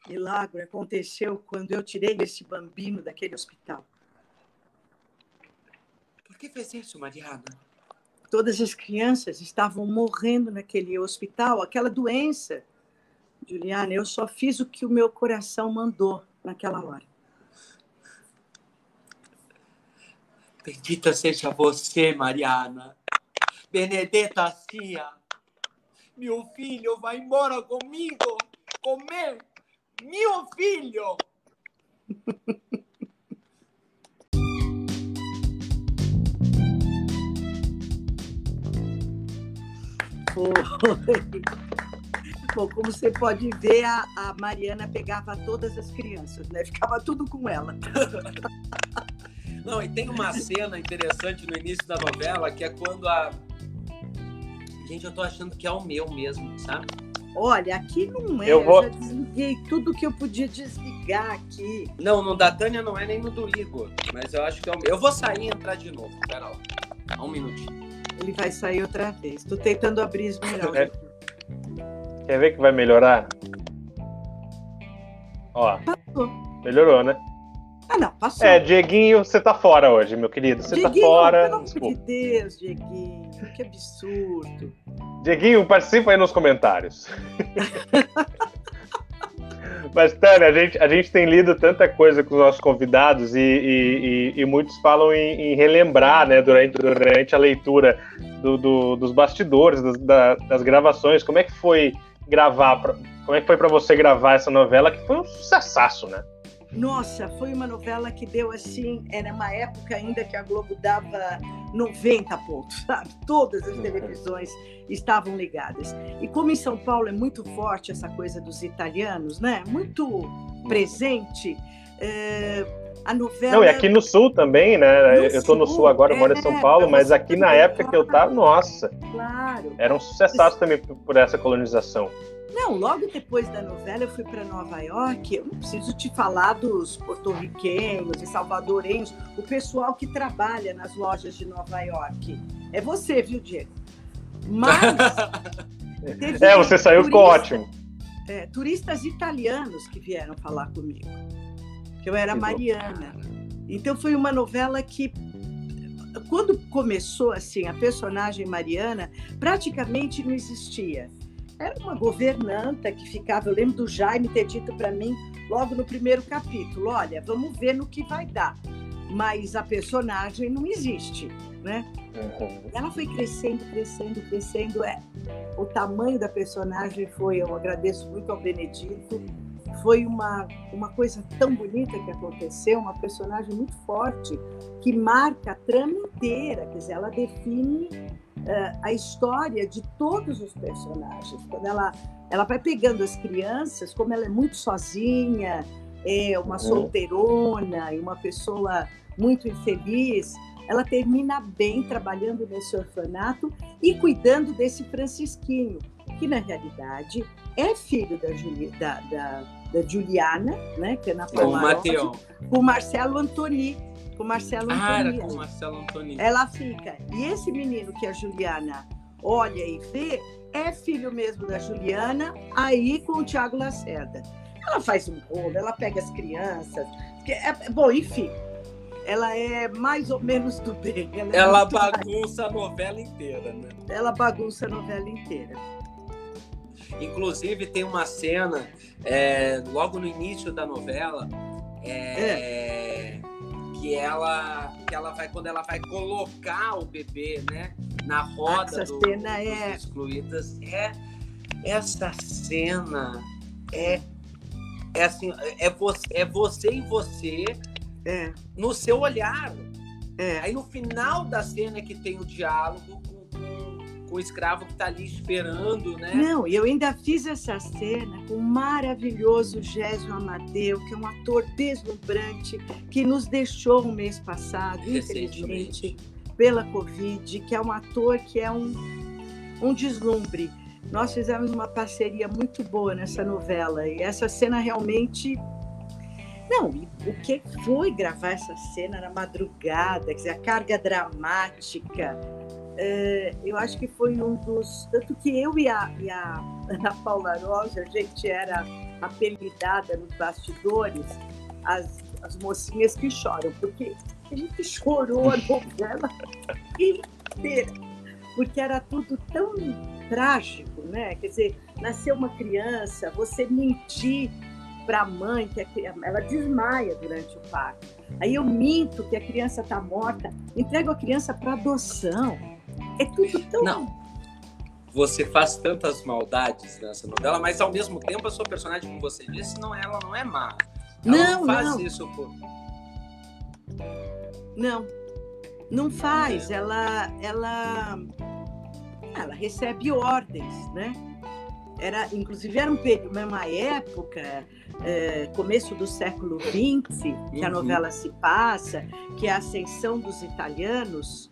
Milagre aconteceu quando eu tirei esse bambino daquele hospital. Por que fez isso, Mariana? Todas as crianças estavam morrendo naquele hospital, aquela doença. Juliana, eu só fiz o que o meu coração mandou naquela hora. Bendita seja você, Mariana. Benedetta sia. Meu filho vai embora comigo. Comer. Meu filho. Bom, como você pode ver, a, a, Mariana pegava todas as crianças, né? Ficava tudo com ela. Não, e tem uma cena interessante no início da novela que é quando a. Gente, eu tô achando que é o meu mesmo, sabe? Olha, aqui não é. Eu, vou... eu já desliguei tudo que eu podia desligar aqui. Não, no da Tânia não é nem no do Igor, mas eu acho que é o meu. Eu vou sair e entrar de novo. Pera lá. Um minutinho. Ele vai sair outra vez. Tô tentando abrir esmeralda. É. Quer ver que vai melhorar? Ó. Passou. Melhorou, né? Ah, não, passou. É, Dieguinho, você tá fora hoje, meu querido. Você tá fora. Pelo amor de Deus, Dieguinho. Que absurdo. Dieguinho, participa aí nos comentários. Mas, Tânia, a gente, a gente tem lido tanta coisa com os nossos convidados e, e, e, e muitos falam em, em, relembrar, né, durante, durante a leitura do, do, dos bastidores, das, das, gravações. Como é que foi gravar? Como é que foi para você gravar essa novela que foi um sucessaço, né? Nossa, foi uma novela que deu assim, era uma época ainda que a Globo dava 90 pontos, sabe? Todas as televisões estavam ligadas. E como em São Paulo é muito forte essa coisa dos italianos, né? Muito presente. É, a novela. Não, e aqui no Sul também, né? No eu estou no Sul agora, eu moro em São é, Paulo, mas aqui na época que eu estava, nossa. Claro. Era um sucesso também por essa colonização. Não, logo depois da novela eu fui para Nova York. Eu não preciso te falar dos porto-riquenhos e salvadorenhos, o pessoal que trabalha nas lojas de Nova York. É você, viu, Diego? Mas. é, você saiu turista, ótimo. É, turistas italianos que vieram falar comigo. Que eu era que Mariana. Então foi uma novela que quando começou assim a personagem Mariana praticamente não existia era uma governanta que ficava. Eu lembro do Jaime ter dito para mim logo no primeiro capítulo: olha, vamos ver no que vai dar. Mas a personagem não existe, né? Uhum. Ela foi crescendo, crescendo, crescendo. É, o tamanho da personagem foi, eu agradeço muito ao Benedito, foi uma, uma coisa tão bonita que aconteceu, uma personagem muito forte, que marca a trama inteira, quer dizer, ela define uh, a história de todos os personagens. Quando ela, ela vai pegando as crianças, como ela é muito sozinha, é uma uhum. solteirona e uma pessoa muito infeliz, ela termina bem trabalhando nesse orfanato e cuidando desse Francisquinho, que na realidade é filho da, Juli, da, da, da Juliana, né, que é na o Mateu. com o Marcelo Antoni. Com o Marcelo Ah, Antoni. era com Marcelo Antoni. Ela fica. E esse menino que a Juliana olha e vê é filho mesmo da Juliana, aí com o Tiago Lacerda. Ela faz um rolo, ela pega as crianças. que É, bom, enfim. Ela é mais ou menos do bem. Ela, é Ela muito mais- bagunça a novela inteira, né? ela bagunça a novela inteira. Inclusive, tem uma cena é, logo no início da novela é, que ela que ela vai quando ela vai colocar o bebê, né, na roda do, cena dos é- excluídas. É essa cena é é assim é você, é você e você É, no seu olhar. é. Aí no final da cena é que tem o diálogo com, com, com o escravo que tá ali esperando, né? Não, e eu ainda fiz essa cena com o maravilhoso Gésio Amadeu, que é um ator deslumbrante, que nos deixou o mês passado, infelizmente, pela Covid, que é um ator que é um, um deslumbre. Nós fizemos uma parceria muito boa nessa novela, e essa cena realmente. Não, e o que foi gravar essa cena na madrugada, quer dizer, a carga dramática, é, eu acho que foi um dos. Tanto que eu e a, e a Ana Paula Rosa, a gente era apelidada nos bastidores, as, as mocinhas que choram, porque a gente chorou a novela inteira, porque era tudo tão trágico, né? Quer dizer, nasceu uma criança, você mentir para a mãe que a ela desmaia durante o parto. Aí eu minto que a criança está morta, entrego a criança para adoção. É tudo tão. Não. Você faz tantas maldades nessa novela, mas ao mesmo tempo a sua personagem, como você disse, não, ela não é má. Ela Não, faz não. isso por. Não, não faz. Ela, ela, ela recebe ordens, né? Era, inclusive, era um período, uma época, é, começo do século XX, que a Uhum. novela se passa, que é a ascensão dos italianos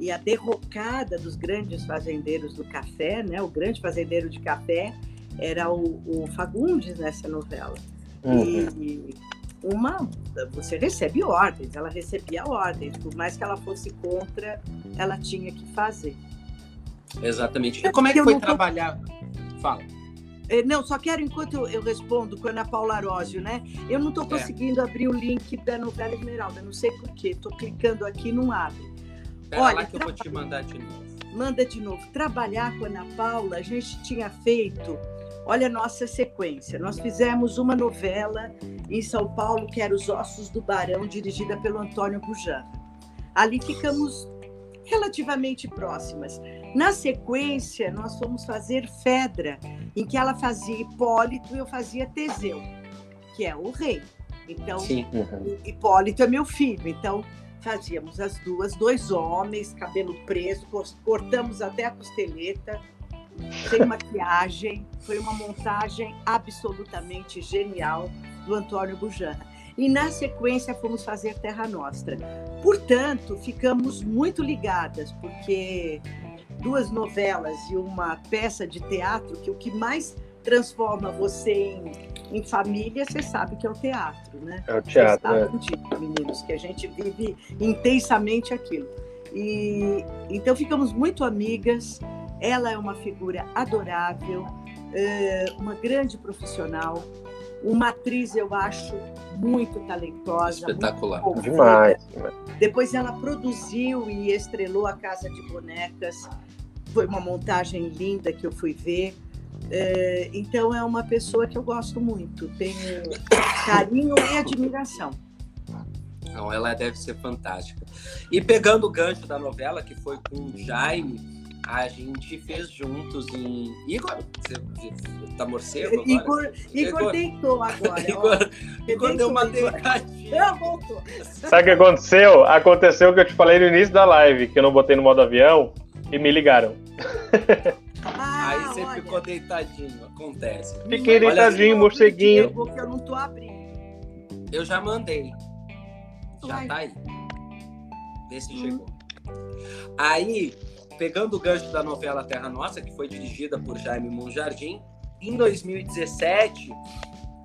e a derrocada dos grandes fazendeiros do café, né? O grande fazendeiro de café era o, o Fagundes nessa novela. Uhum. E uma, você recebe ordens, ela recebia ordens, por mais que ela fosse contra, ela tinha que fazer. Exatamente. E como é que Eu foi tô- trabalhar? Fala. Eh, Não, só quero, enquanto eu, eu respondo com a Ana Paula Arósio, né? Eu não estou É. conseguindo abrir o link da novela Esmeralda, não sei porquê. Estou clicando aqui e não abre. Pera Olha, lá que eu vou te mandar de novo. Manda de novo. Trabalhar com a Ana Paula, a gente tinha feito. Olha a nossa sequência. Nós fizemos uma novela em São Paulo, que era Os Ossos do Barão, dirigida pelo Antônio Bujan. Ali ficamos relativamente próximas. Na sequência, nós fomos fazer Fedra, em que ela fazia Hipólito e eu fazia Teseu, que é o rei. Então, Sim. Uhum. Hipólito é meu filho, então fazíamos as duas, dois homens, cabelo preso, cortamos até a costeleta, sem maquiagem. Foi uma montagem absolutamente genial do Antônio Bujanra. E na sequência fomos fazer Terra Nostra. Portanto, ficamos muito ligadas, porque duas novelas e uma peça de teatro, que o que mais transforma você em, em família, você sabe que é o teatro, né? É o teatro, sabem disso, meninos, que a gente vive intensamente aquilo. E então ficamos muito amigas. Ela é uma figura adorável, é, uma grande profissional, uma atriz, eu acho, muito talentosa. muito Espetacular. envolvida. Demais. Depois ela produziu e estrelou a Casa de Bonecas. Foi uma montagem linda que eu fui ver. É, então é uma pessoa que eu gosto muito. Tenho carinho e admiração. Não, ela deve ser fantástica. E pegando o gancho da novela, que foi com o Jaime, a gente fez juntos em. Igor, você, você tá morcego agora? Igor, Igor Igor- deitou agora. Igor, Igor deu uma deitadinha. Voltou. Sabe o que aconteceu? Aconteceu o que eu te falei no início da live, que eu não botei no modo avião e me ligaram. Ah, Aí você olha, ficou deitadinho, acontece. Fiquei Olha, deitadinho, morceguinho. digo que eu não tô abrindo. Eu já mandei. Já Vai. tá aí. Vê se chegou. Aí, pegando o gancho da novela Terra Nossa, que foi dirigida por Jaime Monjardim, em 2017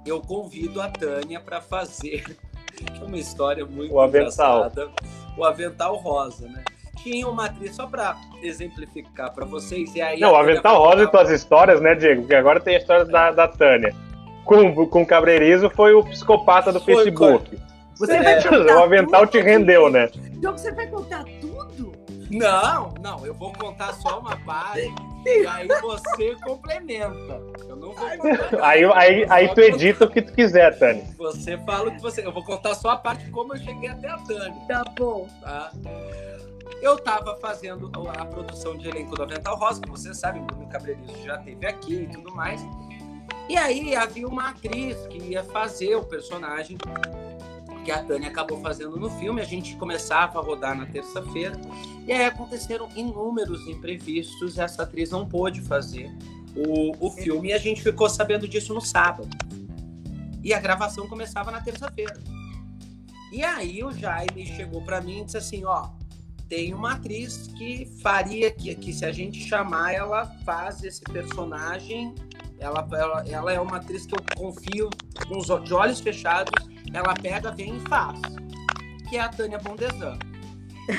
eu convido a Tânia para fazer uma história muito o avental. engraçada. O avental rosa, né? Tinha uma atriz, só para exemplificar para vocês, e aí. Não, o avental rosa e tuas histórias, né, Diego? Porque agora tem a história da, da Tânia. Com, com o Cabreirizo foi o psicopata do Foi, Facebook. Você É, vai contar o avental tudo, te rendeu, né? Então você vai contar tudo? Não, não, eu vou contar só uma parte e aí você complementa. Eu não vou contar. Aí, aí, aí tu edita o que tu quiser, Tânia. Você fala o que você. Eu vou contar só a parte de como eu cheguei até a Tânia. Tá bom. tá? Eu estava fazendo a produção de elenco do Avental Rosa, que você sabe, Bruno Cabreirizo já teve aqui e tudo mais. E aí havia uma atriz que ia fazer o personagem que a Tânia acabou fazendo no filme. A gente começava a rodar na terça-feira. E aí aconteceram inúmeros imprevistos essa atriz não pôde fazer o, o filme. E a gente ficou sabendo disso no sábado. E a gravação começava na terça-feira. E aí o Jaime chegou para mim e disse assim, ó, tem uma atriz que faria que, que se a gente chamar ela faz esse personagem. Ela, ela, ela é uma atriz que eu confio com os de olhos fechados. Ela pega vem e faz que é a Tânia Bondesan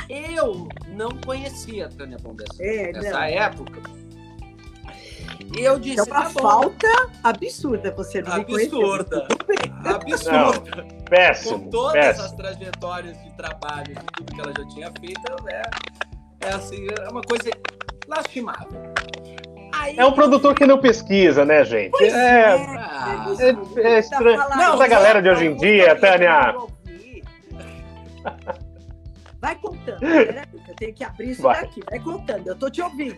eu não conhecia a Tânia Bondesan É, nessa não. época. E eu disse É uma tá falta absurda você não absurda absurda com Péssimo, todas péssimo. as trajetórias de trabalho, de tudo que ela já tinha feito, é, é assim, é uma coisa lastimável. Aí, É um produtor que não pesquisa, né, gente? Pois é, Ah, é- é estranho. Tá falando- Não, Essa galera de hoje em dia, Não, Tânia. não. Vai contando. Peraí, eu tenho que abrir isso Vai. daqui. Vai contando. Eu tô te ouvindo.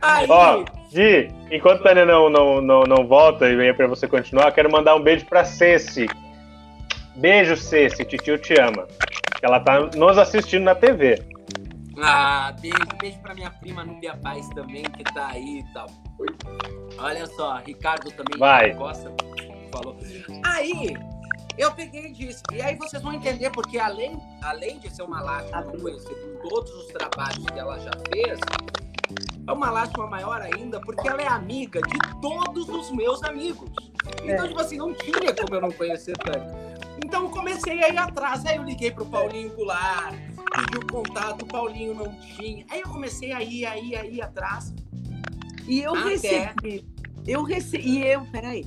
aí, Ó, Di, enquanto a Tânia não, não, não, não volta e vem pra você continuar, eu quero mandar um beijo pra Ceci. Beijo, Ceci, titio te ama. Ela tá nos assistindo na TV. ah, beijo, beijo pra minha prima Núbia Paz também, que tá aí e tal. Olha só, Ricardo também Vai. falou. Aí, eu peguei e disse, e aí vocês vão entender, porque além, além de ser uma com todos os trabalhos que ela já fez, é uma lástima maior ainda, porque ela é amiga de todos os meus amigos. Então, É. tipo assim, não tinha como eu não conhecer tanto. Então eu comecei a ir atrás. Aí eu liguei pro Paulinho Goulart, pedi o contato, o Paulinho não tinha. Aí eu comecei a ir, a ir, a ir atrás. E eu Até. recebi. Eu recebi. E eu, peraí.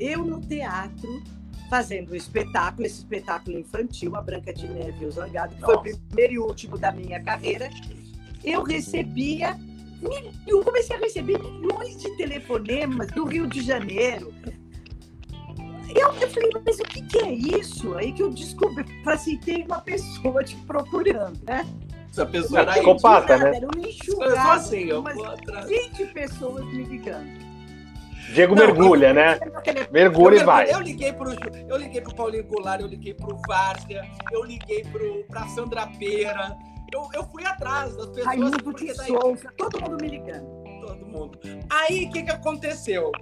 Eu no teatro, fazendo o espetáculo, esse espetáculo infantil, A Branca de Neve e o Zangado, que foi o Nossa. primeiro e último da minha carreira. Eu recebia. Eu comecei a receber milhões de telefonemas do Rio de Janeiro. Eu, eu falei, mas o que, que é isso? Aí que eu descobri, falei assim, tem uma pessoa te procurando, né? Essa pessoa É, era psicopata. né? Era uma Eu sou enxurrada, assim, eu umas vou atrás. 20 pessoas me ligando. Diego Não, mergulha, né? Mergulha e eu, vai. Eu liguei pro, eu liguei pro Paulinho Goulart, eu liguei pro Várzea, eu liguei pro, pra Sandra Pera. Eu, eu fui atrás das pessoas. Raimundo porque daí- Souza, todo mundo me ligando. todo mundo. Aí, o que, que aconteceu?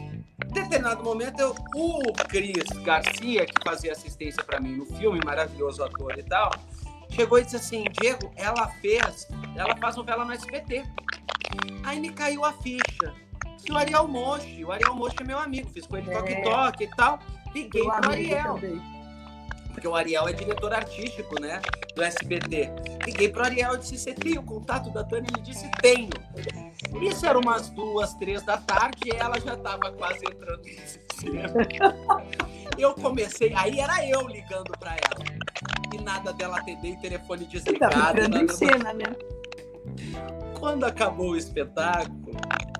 Em determinado momento, eu, o Cris Garcia, que fazia assistência para mim no filme, maravilhoso ator e tal, chegou e disse assim: Diego, ela fez, ela faz novela no SBT. Aí me caiu a ficha. Se o Ariel Mochi, o Ariel Mochi é meu amigo, fiz com ele É. toque-toque e tal. Liguei pro Ariel também. Porque o Ariel é diretor artístico, né, do SBT. Liguei pro Ariel e disse, você tem o contato da Tânia? Ele disse, tenho. Isso era umas duas, três da tarde e ela já estava quase entrando no desespero. Eu comecei, aí era eu ligando para ela. E nada dela atender, telefone Tá desligado. em nada- cena, né? Quando acabou o espetáculo,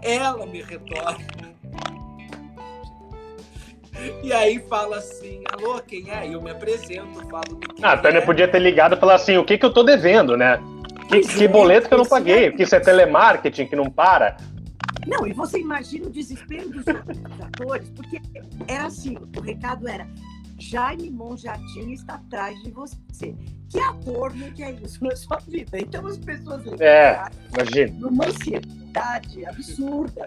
ela me retorna. E aí fala assim, alô, quem é? Eu me apresento, falo do que Ah, a Tânia é. podia ter ligado e falar assim: o que, que eu tô devendo, né? Que, que é, boleto que eu não é. paguei? Que isso é telemarketing que não para? Não, e você imagina o desespero dos atores, porque era assim, o recado era Jaime Monjardim está atrás de você. Que ator não quer isso na sua vida? Então as pessoas É. Imagina. numa ansiedade absurda.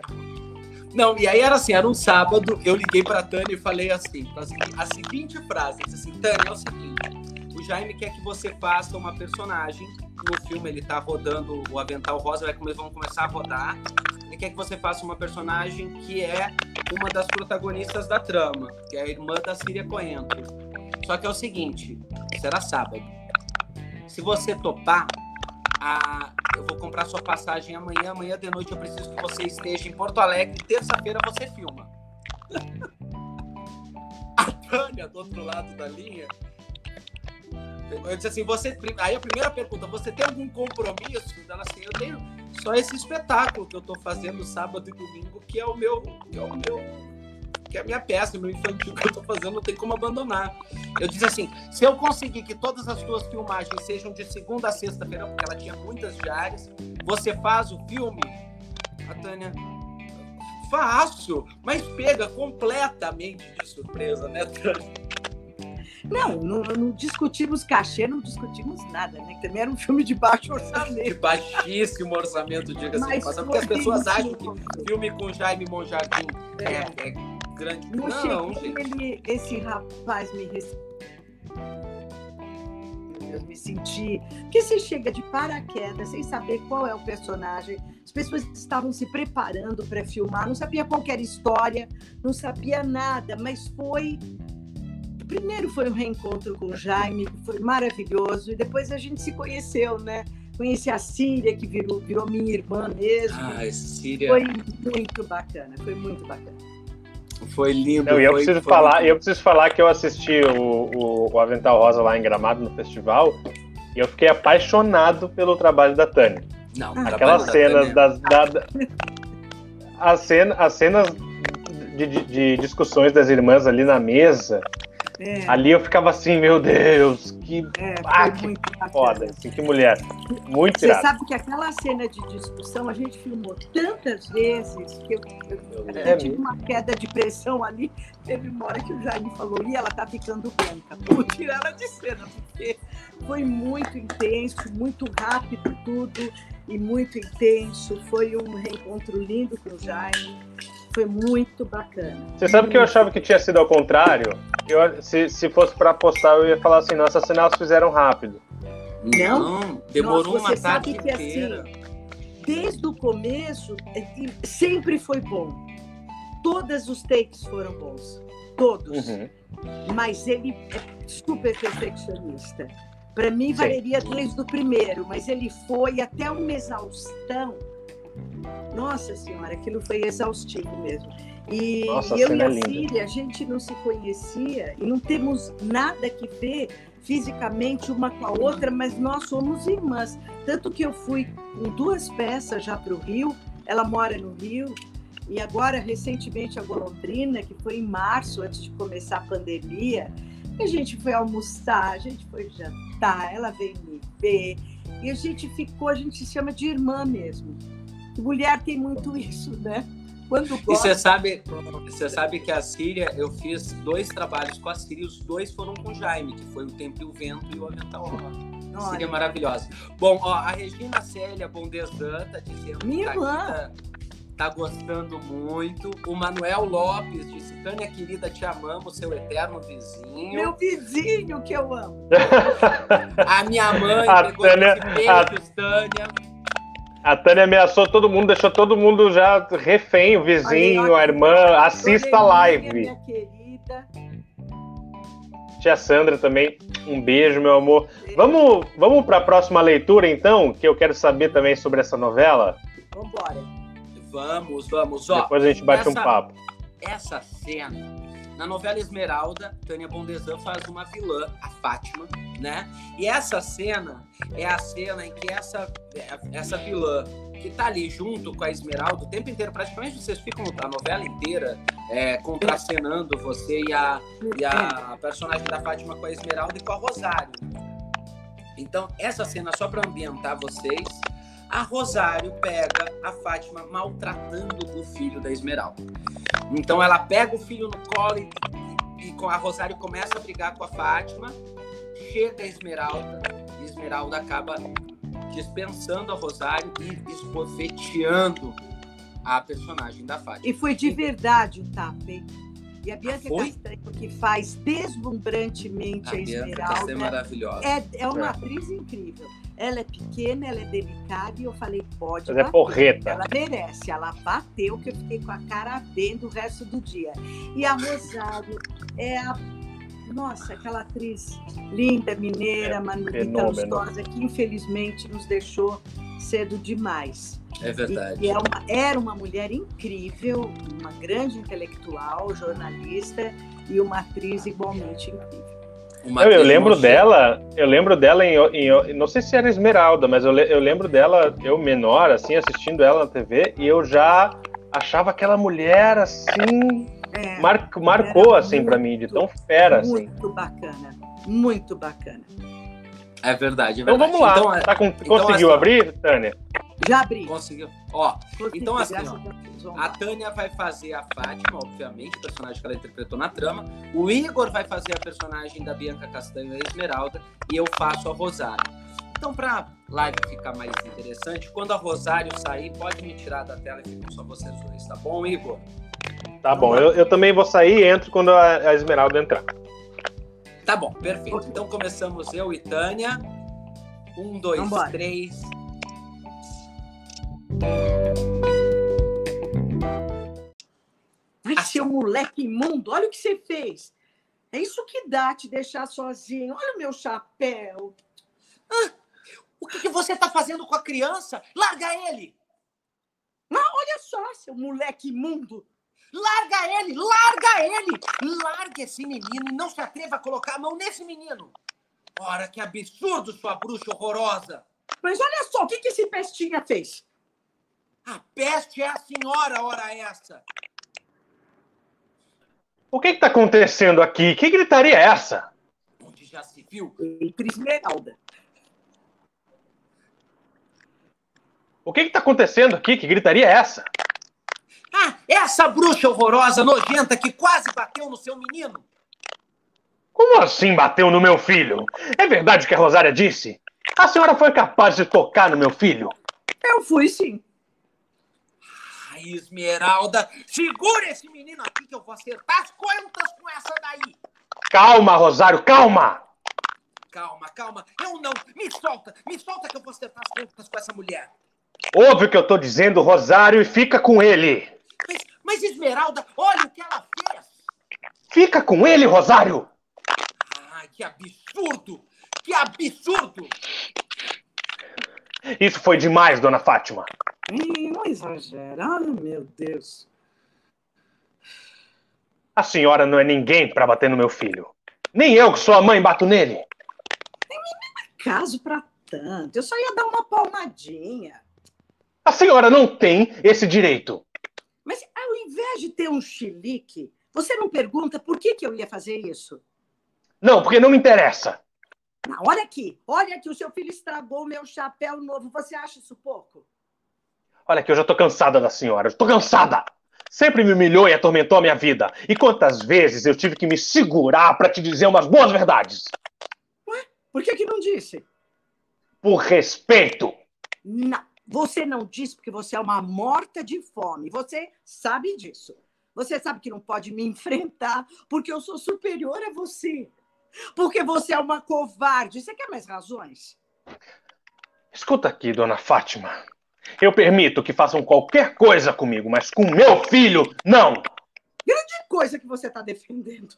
Não, e aí era assim, era um sábado, eu liguei pra Tânia e falei assim, a segui- a seguinte frase, disse assim, Tânia, é o seguinte, o Jaime quer que você faça uma personagem. No filme ele tá rodando o Avental Rosa, vai vamos começar a rodar. Ele quer que você faça uma personagem que é uma das protagonistas da trama, que é a irmã da Síria Coentro. Só que é o seguinte, será sábado. Se você topar, a, eu vou comprar sua passagem amanhã. Amanhã de noite eu preciso que você esteja em Porto Alegre. Terça-feira você filma. a Tânia, do outro lado da linha, eu disse assim, você. Aí a primeira pergunta, você tem algum compromisso? Ela assim, eu tenho só esse espetáculo que eu tô fazendo sábado e domingo, que é o meu. Que é o meu. Que é a minha peça, meu infantil que eu tô fazendo, não tem como abandonar. Eu disse assim, se eu conseguir que todas as suas filmagens sejam de segunda a sexta-feira, porque ela tinha muitas diárias, você faz o filme? A Tânia, faço, mas pega completamente de surpresa, né, Tânia? Não, não, não, discutimos cachê, não discutimos nada, né? Que também era um filme de baixo orçamento. De baixíssimo orçamento, diga-se passagem, porque as pessoas acham que filme com Jaime Monjardim é, é, é grande. No não. Ele, esse rapaz me eu me senti. Porque você chega de paraquedas sem saber qual é o personagem. As pessoas estavam se preparando para filmar, não sabia qual era a história, não sabia nada, mas foi primeiro foi um reencontro com o Jaime, que foi maravilhoso, e depois a gente se conheceu, né? Conheci a Síria, que virou, virou minha irmã mesmo. Ah, Síria. Foi muito bacana, foi muito bacana. Foi lindo. Não, eu foi, preciso foi falar, eu preciso falar que eu assisti o, o, o, Avental Rosa lá em Gramado no festival e eu fiquei apaixonado pelo trabalho da Tânia. Não, aquelas cenas das, da, da, as, cena, as cenas de, de, de, discussões das irmãs ali na mesa, é. Ali eu ficava assim, meu Deus, que, é, ah, que foda, assim, que mulher. Muito Você irado. sabe que aquela cena de discussão a gente filmou tantas vezes que eu, eu, eu é tive uma queda de pressão ali. Teve uma hora que o Jaime falou, e ela tá ficando branca. Vou tirar ela de cena, porque foi muito intenso, muito rápido tudo e muito intenso. Foi um reencontro lindo com o Jaime. Foi muito bacana. Você sabe que eu achava que tinha sido ao contrário? Eu, se, se fosse para apostar, eu ia falar assim: nossa, elas fizeram rápido. Não, demorou nossa, uma tarde que, assim, inteira. Assim, desde o começo, é sempre foi bom. Todos os takes foram bons. Todos. Uhum. Mas ele é super perfeccionista. Para mim, valeria Sim. desde o primeiro, mas ele foi até uma exaustão nossa Senhora, aquilo foi exaustivo mesmo. E Nossa, eu e a é filha, a gente não se conhecia e não temos nada que ver fisicamente uma com a outra, mas nós somos irmãs. Tanto que eu fui com duas peças já para o Rio, ela mora no Rio, e agora, recentemente, a Golondrina, que foi em março, antes de começar a pandemia, a gente foi almoçar, a gente foi jantar, ela veio me ver, e a gente ficou, a gente se chama de irmã mesmo. Mulher tem muito isso, né? Quando gosta... E você sabe, você sabe que a Síria, eu fiz dois trabalhos com a Síria, os dois foram com o Jaime, que foi o Tempo e o Vento e o Avental Rosa. Síria maravilhosa. Bom, ó, a Regina Célia Bondesan tá dizendo Minha que tá, tá, gostando muito. O Manuel Lopes disse, Tânia querida, te amamos, seu eterno vizinho. Meu vizinho que eu amo. a minha mãe a pegou Tânia, beijos, a... Tânia. A Tânia ameaçou todo mundo, deixou todo mundo já refém, o vizinho, a irmã. Assista a live. Minha querida. Tia Sandra também, um beijo, meu amor. Vamos, vamos para a próxima leitura, então, que eu quero saber também sobre essa novela? Vamos embora. Vamos, vamos. Ó, Depois a gente bate essa, um papo. Essa cena na novela Esmeralda, Tânia Bondesan faz uma vilã, a Fátima, né? E essa cena é a cena em que essa, essa vilã que tá ali junto com a Esmeralda o tempo inteiro, praticamente vocês ficam a novela inteira é, contracenando você e a, e a personagem da Fátima com a Esmeralda e com a Rosário. Então, essa cena, só para ambientar vocês, a Rosário pega a Fátima maltratando o filho da Esmeralda. Então ela pega o filho no colo e, e, e a Rosário começa a brigar com a Fátima. Chega a Esmeralda, e Esmeralda acaba dispensando a Rosário e esbofeteando a personagem da Fátima. E foi de verdade o tapa, hein? E a Bianca Foi? Castanho, que faz deslumbrantemente A a, Bianca Esmeralda, Castanho é maravilhosa. é, é uma É. atriz incrível. Ela é pequena, ela é delicada e eu falei, pode Mas é bater. porreta. Ela merece, ela bateu que eu fiquei com a cara ardendo o resto do dia. E a Rosário é a. Nossa, aquela atriz linda, mineira, É, manolita gostosa, que infelizmente nos deixou cedo demais. É E, verdade. e é uma- era uma mulher incrível, uma grande intelectual, jornalista e uma atriz igualmente incrível. Uma Eu, eu lembro dela, eu lembro dela em, em- não sei se era Esmeralda, mas eu, eu lembro dela, eu menor, assim, assistindo ela na TV, e eu já achava aquela mulher assim, É, mar- marcou assim pra mim, de tão fera assim. muito bacana, muito bacana. É verdade, é Então verdade. vamos lá, Então, Tá com- então, conseguiu assim, abrir, Tânia? Já abri. conseguiu. Ó, Consegui, então, assim, ó, a. Tânia vai fazer a Fátima, obviamente, o personagem que ela interpretou na trama. O Igor vai fazer a personagem da Bianca Castanho e a Esmeralda. E eu faço a Rosário. Então, pra live ficar mais interessante, quando a Rosário sair, pode me tirar da tela e ficam só vocês dois, tá bom, Igor? Tá bom, eu, eu também vou sair e entro quando a, a Esmeralda entrar. Tá bom, perfeito. Então começamos eu e Tânia. Um, dois, Vambora. três. Ai, seu moleque imundo, olha o que você fez. É isso que dá te deixar sozinho. Olha o meu chapéu. O que, que você tá fazendo com a criança? Larga ele! Olha só, seu moleque imundo. Larga ele! Larga ele! Larga esse menino e não se atreva a colocar a mão nesse menino! Ora, que absurdo, sua bruxa horrorosa! Mas olha só, o que, que esse pestinha fez? A peste é a senhora, ora essa! O que que tá acontecendo aqui? Que gritaria é essa? Onde já se viu? Entre Esmeralda. O que que tá acontecendo aqui? Que gritaria é essa? Ah, essa bruxa horrorosa, nojenta, que quase bateu no seu menino! Como assim bateu no meu filho? É verdade o que a Rosária disse? A senhora foi capaz de tocar no meu filho? Eu fui sim. Esmeralda, segura esse menino aqui que eu vou acertar as contas com essa daí! Calma, Rosário, calma! Calma, calma, eu não! Me solta, me solta que eu vou acertar as contas com essa mulher! Ouve o que eu tô dizendo, Rosário, e fica com ele! Mas, mas Esmeralda, olha o que ela fez! Fica com ele, Rosário! Ai, que absurdo! Que absurdo! Isso foi demais, dona Fátima. Ih, não exagera. Ai, meu Deus. A senhora não é ninguém pra bater no meu filho. Nem eu, que sou a mãe, bato nele. Caso pra tanto. Eu só ia dar uma palmadinha. A senhora não tem esse direito. Mas ao invés de ter um chilique, você não pergunta por que, que eu ia fazer isso? Não, porque não me interessa. Não, olha aqui. Olha que o seu filho estragou o meu chapéu novo. Você acha isso pouco? Olha que eu já tô cansada da senhora. Eu tô cansada. Sempre me humilhou e atormentou a minha vida. E quantas vezes eu tive que me segurar pra te dizer umas boas verdades? Por que, que não disse? Por respeito. Não, você não disse porque você é uma morta de fome. Você sabe disso. Você sabe que não pode me enfrentar porque eu sou superior a você. Porque você é uma covarde. Você quer mais razões? Escuta aqui, dona Fátima. Eu permito que façam qualquer coisa comigo, mas com meu filho, não! Que coisa que você está defendendo.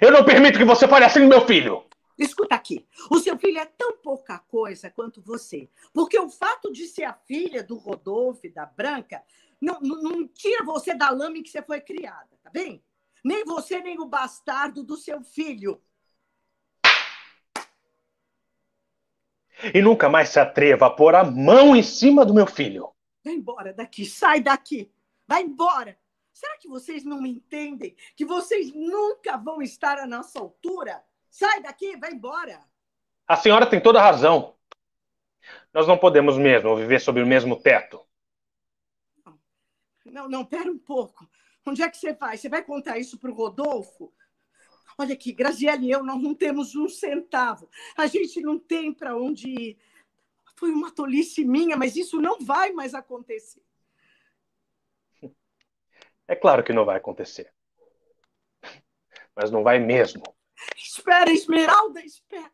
Eu não permito que você fale assim do meu filho! Escuta aqui, o seu filho é tão pouca coisa quanto você. Porque o fato de ser a filha do Rodolfo e da Branca não, não, não tira você da lama em que você foi criada, tá bem? Nem você, nem o bastardo do seu filho. E nunca mais se atreva a pôr a mão em cima do meu filho. Vai embora daqui, sai daqui, vai embora. Será que vocês não me entendem? Que vocês nunca vão estar à nossa altura? Sai daqui, vai embora. A senhora tem toda a razão. Nós não podemos mesmo viver sob o mesmo teto. Não, não, pera um pouco. Onde é que você vai? Você vai contar isso para o Rodolfo? Olha aqui, Graziele e eu, nós não temos um centavo. A gente não tem para onde ir. Foi uma tolice minha, mas isso não vai mais acontecer. É claro que não vai acontecer. mas não vai mesmo. Espera, Esmeralda, espera.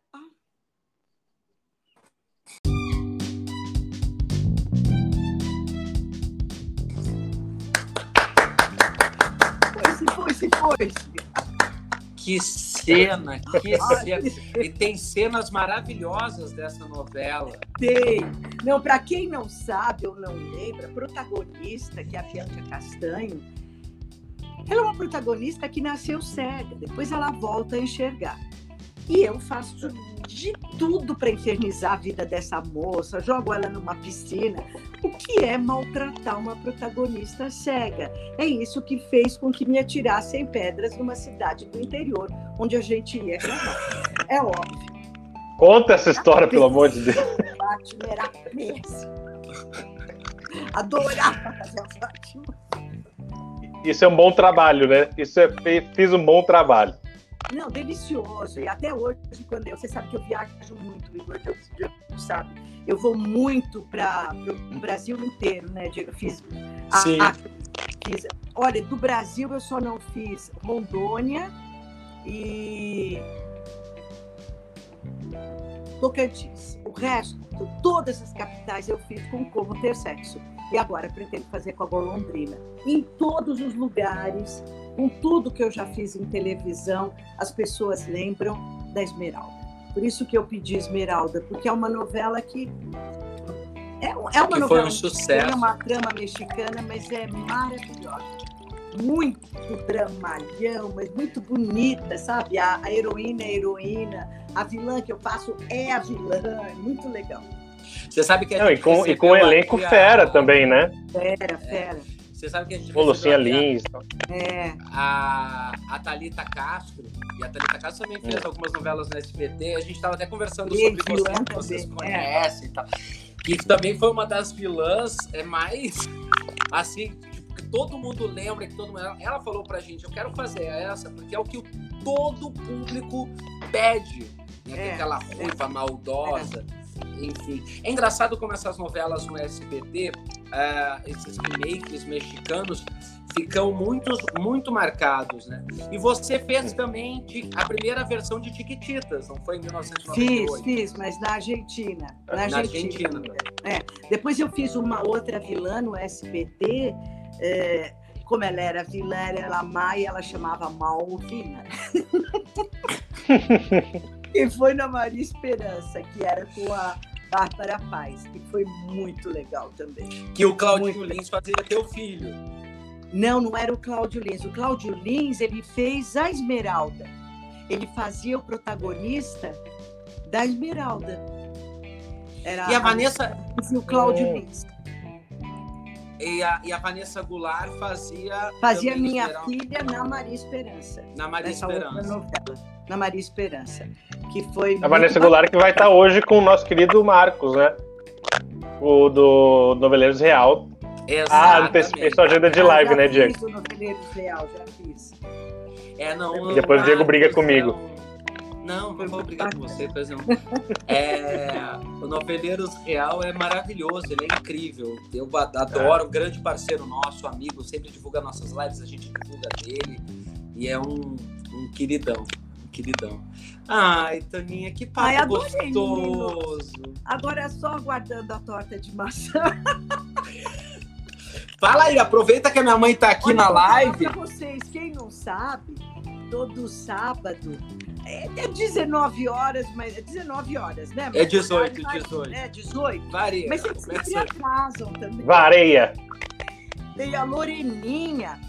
Foi-se, foi-se, foi-se. Que cena, que cena. E tem cenas maravilhosas dessa novela. Tem. Não, para quem não sabe ou não lembra, a protagonista, que é a Bianca Castanho, ela é uma protagonista que nasceu cega, depois ela volta a enxergar. E eu faço de tudo para infernizar a vida dessa moça, jogo ela numa piscina. O que é maltratar uma protagonista cega? É isso que fez com que me atirassem pedras numa cidade do interior, onde a gente ia gravar. É óbvio. Conta essa história, pelo amor de Deus. Fátima era péssimo. Adorava fazer a Fátima. Isso é um bom trabalho, né? Isso é fiz um bom trabalho. Não, delicioso. E até hoje, quando eu, você sabe que eu viajo muito, Igor, eu, sabe? Eu vou muito para o Brasil inteiro, né, Diego? Fiz, Sim. A, a, fiz. Olha, do Brasil eu só não fiz Rondônia e Tocantins. O resto, todas as capitais eu fiz com como ter sexo. E agora pretendo fazer com a Golondrina. Em todos os lugares, com tudo que eu já fiz em televisão, as pessoas lembram da Esmeralda. Por isso que eu pedi Esmeralda, porque é uma novela que é, é uma que novela foi um sucesso. é uma trama mexicana, mas é maravilhosa. Muito dramalhão, mas muito bonita, sabe? A, a heroína é a heroína, a vilã que eu faço é a vilã, é muito legal. Você sabe que a Não, gente e com, e com elenco aqui a- fera também, né? Fera, fera. Você sabe que a gente Ô, Lucinha Lins. É. a, a, a Thalita Castro, e a Thalita Castro também fez algumas novelas no SBT, a gente estava até conversando E sobre vilã você, que vocês também, conhecem e tal. Que também foi uma das vilãs é mais assim, tipo, que todo mundo lembra, que todo mundo. Ela falou pra gente, eu quero fazer essa, porque é o que todo público pede. Né? é É, aquela ruiva maldosa. Enfim, é engraçado como essas novelas no SBT, ah, esses remakes mexicanos, ficam muito, muito marcados, né? E você fez também de- a primeira versão de Tiquititas, não foi em Fiz, 1998? fiz, mas na Argentina. Na, Na Argentina. Argentina. É. Depois eu fiz uma outra vilã no SBT. é, como ela era vilã, era má e ela chamava Malvina. e foi na Maria Esperança, que era com a Bárbara Paz, que foi muito legal também. Que o Claudio Muito. Lins fazia teu filho. Não, não era o Cláudio Lins. O Cláudio Lins, ele fez a Esmeralda. Ele fazia o protagonista da Esmeralda. Era E a Vanessa, e o Cláudio Hum. Lins. E a, e a Vanessa Goulart fazia. Fazia minha filha na Maria Esperança. Na Maria Esperança. Na Maria Esperança. Que foi. A Vanessa Goulart que vai estar hoje com o nosso querido Marcos, né? O do Noveleiros Real. Ah, antecipei sua agenda de live, né, Diego? Fiz o Noveleiros Real, já fiz. É, não. E depois o Diego briga comigo. Não, não vou brigar com você, pois não. É, o Noveleiros Real é maravilhoso, ele é incrível. Eu adoro, grande parceiro nosso, amigo, sempre divulga nossas lives, a gente divulga dele. E é um, um queridão, um queridão. Ai, Toninha, que papo Ai, adorei, gostoso. Agora é só aguardando a torta de maçã. Fala aí, aproveita que a minha mãe tá aqui Olha, na live. Pra vocês, quem não sabe, todo sábado é, é 19 horas, mas é 19 horas, né? É 18, Mas- 18. É 18. Varia. Mas eles sempre atrasam também. Vareia. Tem a Loreninha,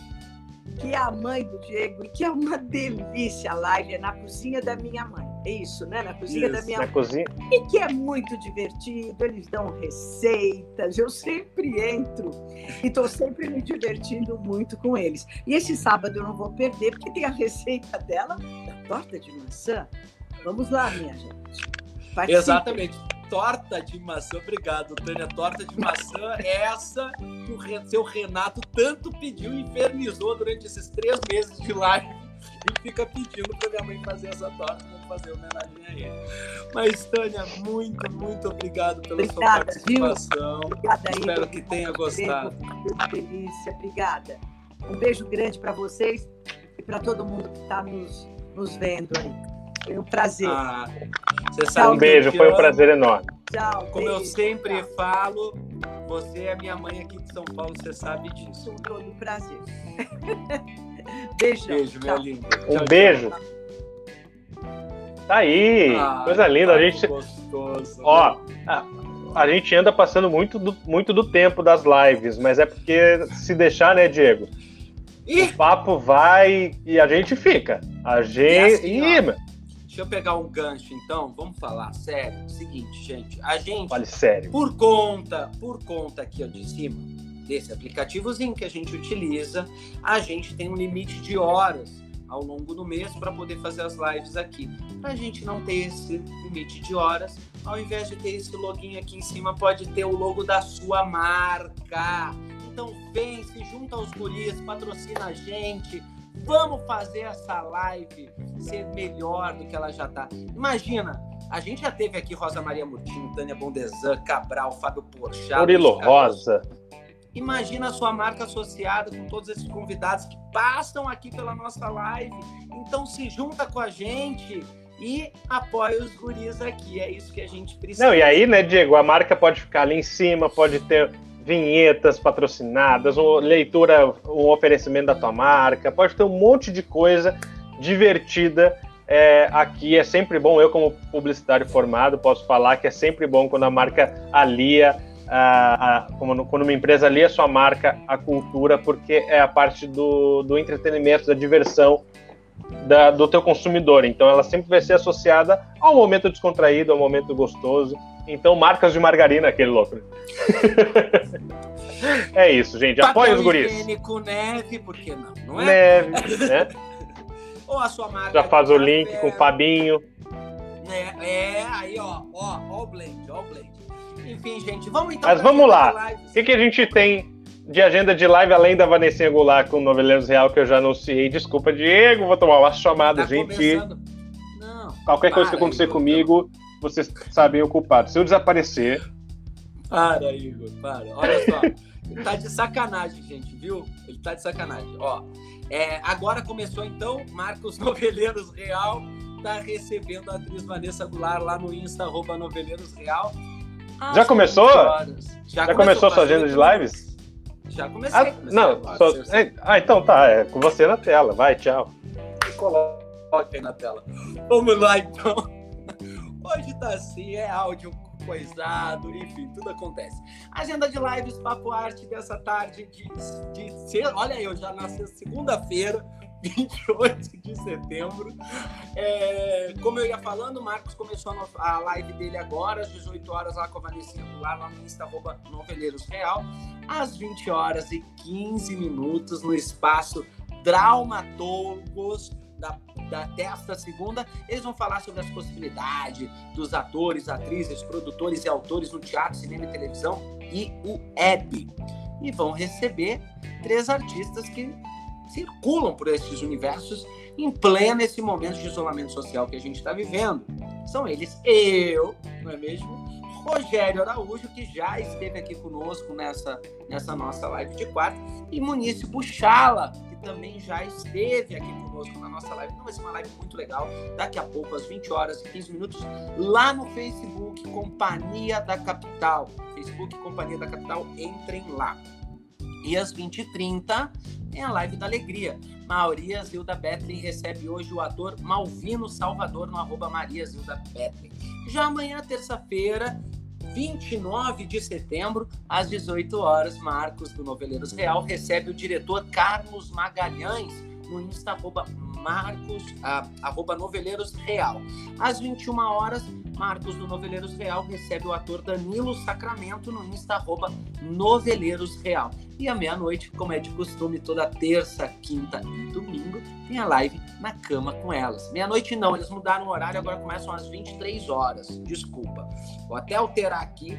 que é a mãe do Diego, e que é uma delícia a live, é na cozinha da minha mãe. É isso, né? Na cozinha da Isso, minha Na mãe. cozinha. E que é muito divertido, eles dão receitas, eu sempre entro e estou sempre me divertindo muito com eles. E esse sábado eu não vou perder, porque tem a receita dela da torta de maçã. Vamos lá, minha gente. Participe. Exatamente. Torta de maçã, obrigado, Tânia. Torta de maçã, essa que o seu Renato tanto pediu e infernizou durante esses três meses de live. E fica pedindo pra minha mãe fazer essa torta, vamos fazer homenagem a ele. Mas, Tânia, muito, muito obrigado pela sua Obrigada, participação. Obrigada, Espero Igor. que tenha gostado. Delícia, obrigada. Um beijo grande para vocês e para todo mundo que está nos, nos vendo aí. Foi um prazer. Ah, você sabe um beijo, foi um prazer enorme. Tchau. Como beijo, eu sempre tchau. falo, você é minha mãe aqui de São Paulo, você sabe disso. Com todo prazer. Beijão. Beijo, meu tchau. lindo. Um Tchau, beijo. tchau. Tá aí, Ah, coisa linda. A papo gente, Gostoso, ó, a, a gente anda passando muito do, muito do tempo das lives, mas é porque se deixar, né, Diego? Ih, O papo vai e a gente fica. A gente. assim, Ih, ó. deixa eu pegar um gancho, então. Vamos falar sério. Seguinte, gente. A gente, fale sério. por conta, por conta aqui ó, de cima, desse aplicativozinho que a gente utiliza, a gente tem um limite de horas ao longo do mês para poder fazer as lives aqui. Para a gente não ter esse limite de horas, ao invés de ter esse login aqui em cima, pode ter o logo da sua marca. Então vem, se junta aos guris, patrocina a gente. Vamos fazer essa live ser melhor do que ela já tá. Imagina, a gente já teve aqui Rosa Maria Murtinho, Tânia Bondesan, Cabral, Fábio Porchat. Murilo. Rosa. Imagina a sua marca associada com todos esses convidados que passam aqui pela nossa live. Então se junta com a gente e apoia os guris aqui. É isso que a gente precisa. Não, e aí, né, Diego, a marca pode ficar ali em cima, pode ter vinhetas patrocinadas, leitura, um oferecimento da tua marca, pode ter um monte de coisa divertida. é, aqui é sempre bom, eu como publicitário formado, posso falar que é sempre bom quando a marca alia, a, a- como- quando uma empresa alia sua marca à cultura, porque é a parte do, do entretenimento, da diversão da- do teu consumidor. Então ela sempre vai ser associada ao momento descontraído, ao momento gostoso. Então, marcas de margarina, aquele louco. é isso, gente. Apoia os guris. higiênico, neve, por que não? Não é? Neve, né? Ou a sua marca. Já faz o link café, com o Fabinho. Né? É, aí, ó, ó, ó o blend, ó o blend. Enfim, gente, vamos então. Mas vamos lá. O que, que a gente tem de agenda de live, além da Vanessinha Goulart com o Noveleiros Real, que eu já anunciei? Desculpa, Diego, vou tomar uma chamada, Tá gente. começando. Não. Qualquer coisa que acontecer Igor, comigo, vocês sabem o culpado. Se eu desaparecer, Para, Igor, para. Olha só. Ele tá de sacanagem, gente, viu? Ele tá de sacanagem. Ó, é, agora começou então, Marcos Noveleiros Real tá recebendo a atriz Vanessa Goulart lá no Insta, arroba Noveleiros Real. às Já começou? 20 horas. já começou sua agenda de lives? Já comecei. Ah, comecei não, agora, só- é, ah, então tá, é com você na tela, vai, tchau. Coloca aí na tela. Vamos lá, então. Hoje tá assim, é áudio coisado, enfim, tudo acontece. Agenda de lives, Papo Arte dessa tarde de, de ser, olha eu, já nasci segunda-feira, 28 de setembro. É, como eu ia falando, o Marcos começou a, live dele agora, às 18 horas, lá com a Vanessa lá, no Insta, arroba Real, às 20 horas e 15 minutos, no espaço Draumatólogos da, da desta segunda, eles vão falar sobre as possibilidades dos atores, atrizes, produtores e autores no teatro, cinema e televisão e o web. E vão receber três artistas que circulam por esses universos em pleno esse momento de isolamento social que a gente está vivendo. São eles eu, não é mesmo? Rogério Araújo, que já esteve aqui conosco nessa, nessa nossa live de quarta, e Munice Buchala, que também já esteve aqui conosco na nossa live. Então vai ser uma live muito legal. Daqui a pouco, às 20 horas e 15 minutos, lá no Facebook Companhia da Capital. Facebook Companhia da Capital, entrem lá. E às 20h30 tem a live da alegria. Maria Zilda Betlin recebe hoje o ator Malvino Salvador no arroba Maria Zilda Betlin. Já amanhã, terça-feira, 29 de setembro, às 18 horas, Marcos do Noveleiros Real recebe o diretor Carlos Magalhães no Insta arroba Marcos, ah, arroba Noveleiros Real. Às 21 horas, Marcos do Noveleiros Real recebe o ator Danilo Sacramento no Insta arroba Noveleiros Real. E à meia-noite, como é de costume, toda terça, quinta e domingo, tem a live na cama com elas. Meia-noite não, eles mudaram o horário, agora começam às 23 horas. Desculpa. Vou até alterar aqui.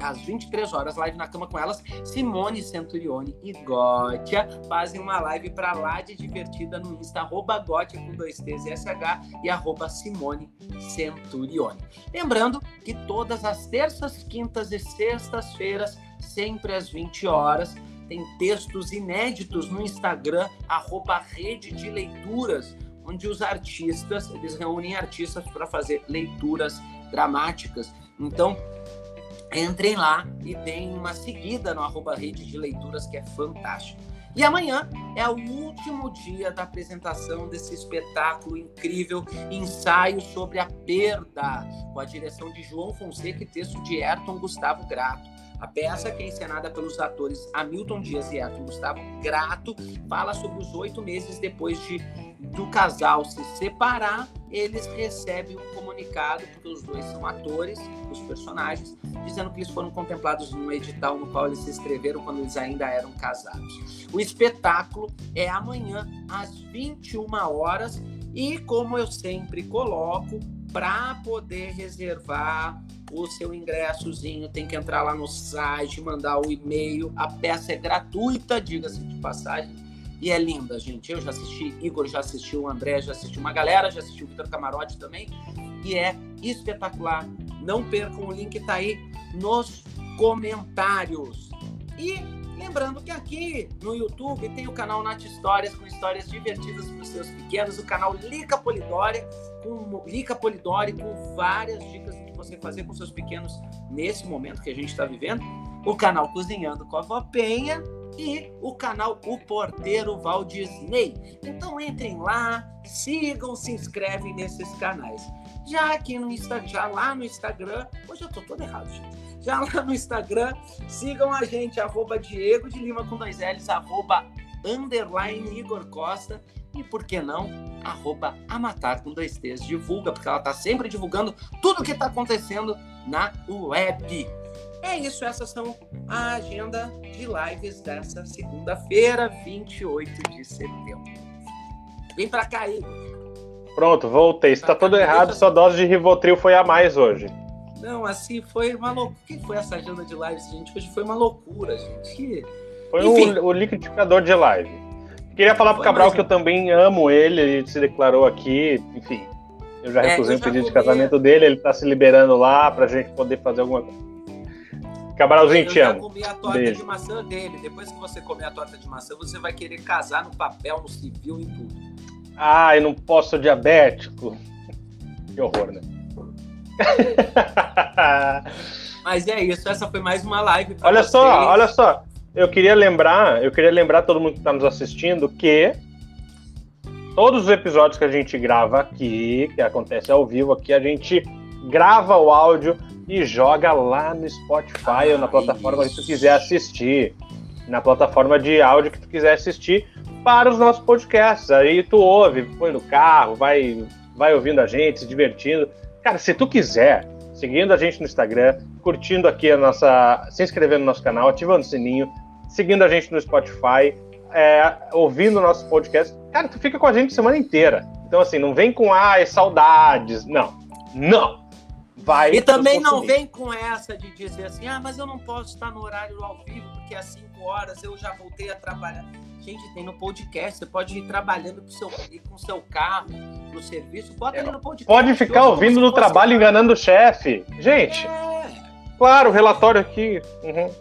Às 23 horas, live na cama com elas. Simone Centurione e Gótia fazem uma live para lá de divertida no Insta, arroba Gótia com dois T's e SH e arroba Simone Centurione. Lembrando que todas as terças, quintas e sextas-feiras, sempre às 20 horas, tem textos inéditos no Instagram, arroba Rede de Leituras, onde os artistas, eles reúnem artistas para fazer leituras dramáticas. Então, entrem lá e deem uma seguida no arroba Rede de Leituras, que é fantástico. E amanhã é o último dia da apresentação desse espetáculo incrível, ensaio sobre a perda, com a direção de João Fonseca e texto de Ayrton Gustavo Grato. A peça, que é encenada pelos atores Hamilton Dias e Ayrton Gustavo Grato, fala sobre os oito meses depois de do casal se separar, eles recebem um comunicado, porque os dois são atores, os personagens, dizendo que eles foram contemplados num edital no qual eles se inscreveram quando eles ainda eram casados. O espetáculo é amanhã, às 21 horas, e como eu sempre coloco, para poder reservar o seu ingressozinho, tem que entrar lá no site, mandar o e-mail. A peça é gratuita, diga-se de passagem, e é linda, gente. Eu já assisti, Igor já assistiu, André já assistiu, uma galera já assistiu, Vitor Camarote também, e é espetacular. Não percam o link, tá aí nos comentários. E lembrando que aqui no YouTube tem o canal Nath Histórias, com histórias divertidas para os seus pequenos, o canal Lica Polidori, com Lica Polidori, com várias dicas do que você fazer com seus pequenos nesse momento que a gente está vivendo. O canal Cozinhando com a Vó Penha e o canal O Porteiro Walt Disney. Então entrem lá, sigam, se inscrevem nesses canais. Já aqui no Instagram, já lá no Instagram, hoje eu tô todo errado, gente. Já lá no Instagram, sigam a gente, arroba Diego de Lima com dois L's, arroba underline Igor Costa e por que não, arroba Amatar com dois T's. Divulga, porque ela tá sempre divulgando tudo o que tá acontecendo na web. É isso, essas são a agenda de lives dessa segunda-feira, 28 de setembro. Vem pra cá aí. Pronto, voltei. Está todo errado, sua dose de Rivotril foi a mais hoje. Não, assim, foi uma loucura. O que foi essa agenda de lives, gente? Hoje foi uma loucura, gente. Foi o, o, liquidificador de live. Queria falar pro Cabral que eu também amo ele, ele se declarou aqui, enfim. Eu já recusei é, o pedido de casamento dele, ele tá se liberando lá pra gente poder fazer alguma coisa. Cabralzinho, te amo. Eu comi a torta Beijo. de maçã dele. Depois que você comer a torta de maçã, você vai querer casar no papel, no civil, em tudo. Ah, eu não posso diabético. Que horror, né? Mas é isso, essa foi mais uma live. Olha vocês. só, olha só. Eu queria lembrar, eu queria lembrar todo mundo que está nos assistindo que todos os episódios que a gente grava aqui, que acontece ao vivo aqui, a gente grava o áudio e joga lá no Spotify ah, ou na plataforma isso. que tu quiser assistir. Na plataforma de áudio que tu quiser assistir para os nossos podcasts. Aí tu ouve, põe no carro, vai, vai ouvindo a gente, se divertindo. Cara, se tu quiser, seguindo a gente no Instagram, curtindo aqui a nossa. se inscrevendo no nosso canal, ativando o sininho, seguindo a gente no Spotify, é, ouvindo o nosso podcast, cara, tu fica com a gente a semana inteira. Então, assim, não vem com ai, saudades. Não. Não vai. E também não vem com essa de dizer assim, ah, mas eu não posso estar no horário ao vivo, porque às 5 horas eu já voltei a trabalhar. Gente, tem no podcast, você pode ir trabalhando com seu, com seu carro, no serviço, bota é, ali no podcast. Pode ficar ouvindo no trabalho enganando o chefe. Gente, é. claro, o relatório aqui. Uhum.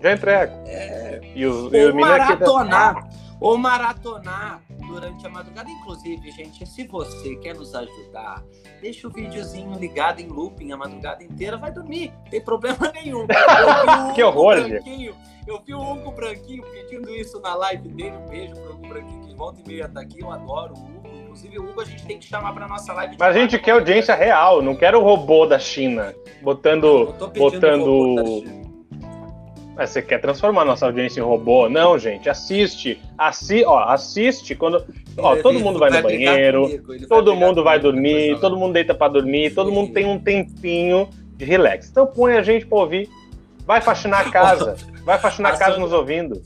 Já entrego. É. E os, e os maratonar. Aqui... Ou maratonar durante a madrugada. Inclusive, gente, se você quer nos ajudar, deixa o videozinho ligado em looping a madrugada inteira, vai dormir, não tem problema nenhum. que horror, Branquinho, Eu vi o Hugo Branquinho pedindo isso na live dele. Um beijo pro Hugo Branquinho, que volta e meia tá aqui. Eu adoro o Hugo. Inclusive, o Hugo a gente tem que chamar pra nossa live. Mas a gente quer audiência real, não quero o robô da China botando. botando. Mas você quer transformar nossa audiência em robô? Não, gente, assiste. Assi ó, assiste quando. Ó, todo mundo vai no banheiro, todo mundo vai dormir, todo mundo deita para dormir, todo mundo tem um tempinho de relax. Então põe a gente pra ouvir. Vai faxinar a casa. Vai faxinar a casa nos ouvindo.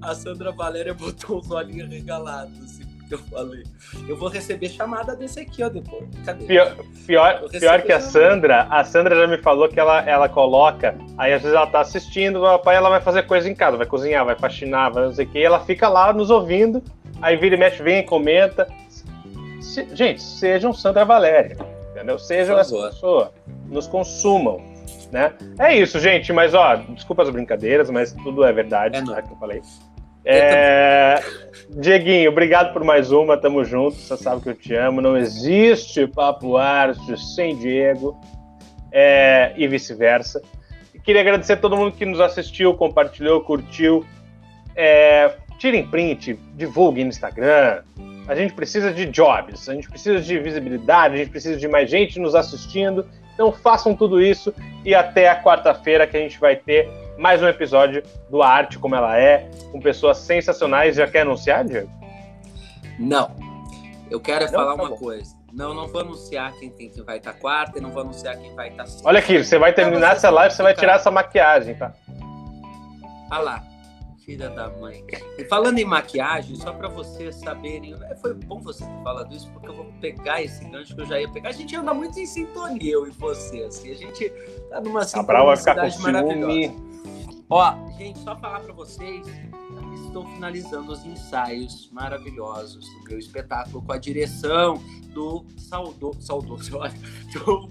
A Sandra Valéria botou os olhinhos regalados, assim que eu falei. Eu vou receber chamada desse aqui, ó, depois. Cadê? Pior, pior, pior que a Sandra, a Sandra já me falou que ela, ela coloca, aí às vezes ela tá assistindo, o papai ela vai fazer coisa em casa, vai cozinhar, vai faxinar, vai não sei o que, e ela fica lá nos ouvindo, aí vira e mexe, vem e comenta. Se, gente, sejam Sandra Valéria, entendeu? Sejam essa pessoa, nos consumam. Né? É isso, gente. Mas, ó, desculpa as brincadeiras, mas tudo é verdade, é tá, que eu falei. É... Dieguinho, obrigado por mais uma. Tamo junto. Você sabe que eu te amo. Não existe Papo Arte sem Diego é... e vice-versa. Queria agradecer a todo mundo que nos assistiu, compartilhou, curtiu. É... Tirem print, divulguem no Instagram. A gente precisa de jobs, a gente precisa de visibilidade, a gente precisa de mais gente nos assistindo. Então façam tudo isso e até a quarta-feira que a gente vai ter mais um episódio do Arte Como Ela É, com pessoas sensacionais. Já quer anunciar, Diego? Não. Eu quero não, falar tá uma bom. coisa. Não, não vou anunciar quem, tem, quem vai estar quarta e não vou anunciar quem vai estar sexta. Olha aqui, você vai terminar essa live, você vai tirar essa maquiagem, tá? Ah lá, filha da mãe. E falando em maquiagem, só para vocês saberem, né, foi bom você ter falado isso, porque eu vou pegar esse gancho que eu já ia pegar. A gente anda muito em sintonia, eu e você, assim. A gente tá numa sintonia maravilhosa. Ó, gente, só falar para vocês, estou finalizando os ensaios maravilhosos do meu espetáculo com a direção do saudoso, saudoso, olha, do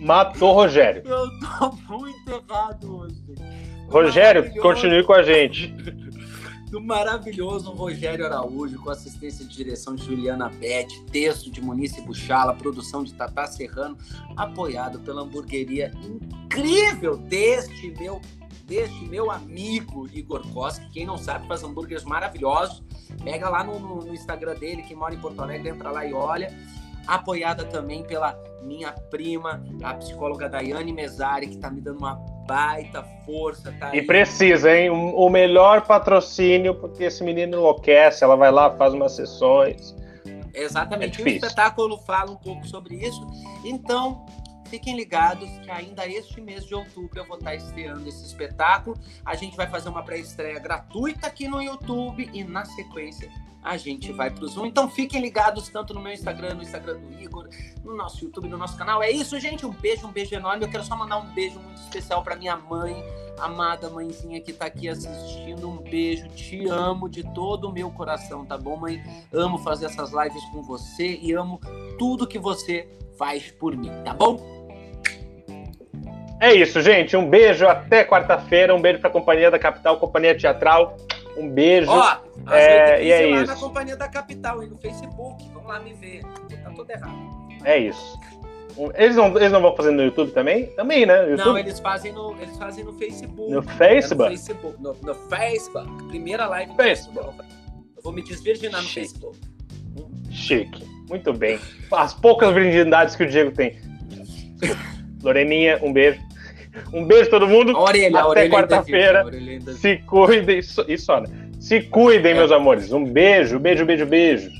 Matou Rogério. Eu tô muito errado hoje. Rogério, continue com a gente. do maravilhoso Rogério Araújo, com assistência de direção de Juliana Bete, texto de Munice Buchala, produção de Tata Serrano, apoiado pela hamburgueria incrível deste meu deste meu amigo Igor que quem não sabe faz hambúrgueres maravilhosos. Pega lá no, no, no Instagram dele, quem mora em Porto Alegre, entra lá e olha apoiada também pela minha prima, a psicóloga Daiane Mesari, que está me dando uma baita força. Tá e precisa, hein? O melhor patrocínio, porque esse menino enlouquece, ela vai lá, faz umas sessões. Exatamente, é o espetáculo fala um pouco sobre isso. Então, fiquem ligados que ainda este mês de outubro eu vou estar estreando esse espetáculo. A gente vai fazer uma pré-estreia gratuita aqui no YouTube e, na sequência, a gente vai para o Zoom. Então fiquem ligados tanto no meu Instagram, no Instagram do Igor, no nosso YouTube, no nosso canal. É isso, gente. Um beijo, um beijo enorme. Eu quero só mandar um beijo muito especial para minha mãe, amada mãezinha que está aqui assistindo. Um beijo, te amo de todo o meu coração, tá bom, mãe? Amo fazer essas lives com você e amo tudo que você faz por mim, tá bom? É isso, gente. Um beijo até quarta-feira. Um beijo para a Companhia da Capital, Companhia Teatral. Um beijo. Ó, é, e é isso. na Companhia da Capital e no Facebook. Vamos lá me ver. Tá tudo errado. É isso. Eles não, eles não vão fazer no YouTube também? Também, né? YouTube? Não, eles fazem no, eles fazem no Facebook. No Facebook? É no, Facebook no, no, Facebook. Primeira live Facebook. Eu vou me desvirginar no Chique. Facebook. Chique. Muito bem. As poucas virgindades que o Diego tem. Loreninha, um beijo. Um beijo todo mundo. Orelha, Até quarta-feira. Se cuidem. E só, né? Se cuidem, meus amores. Um beijo, beijo, beijo, beijo.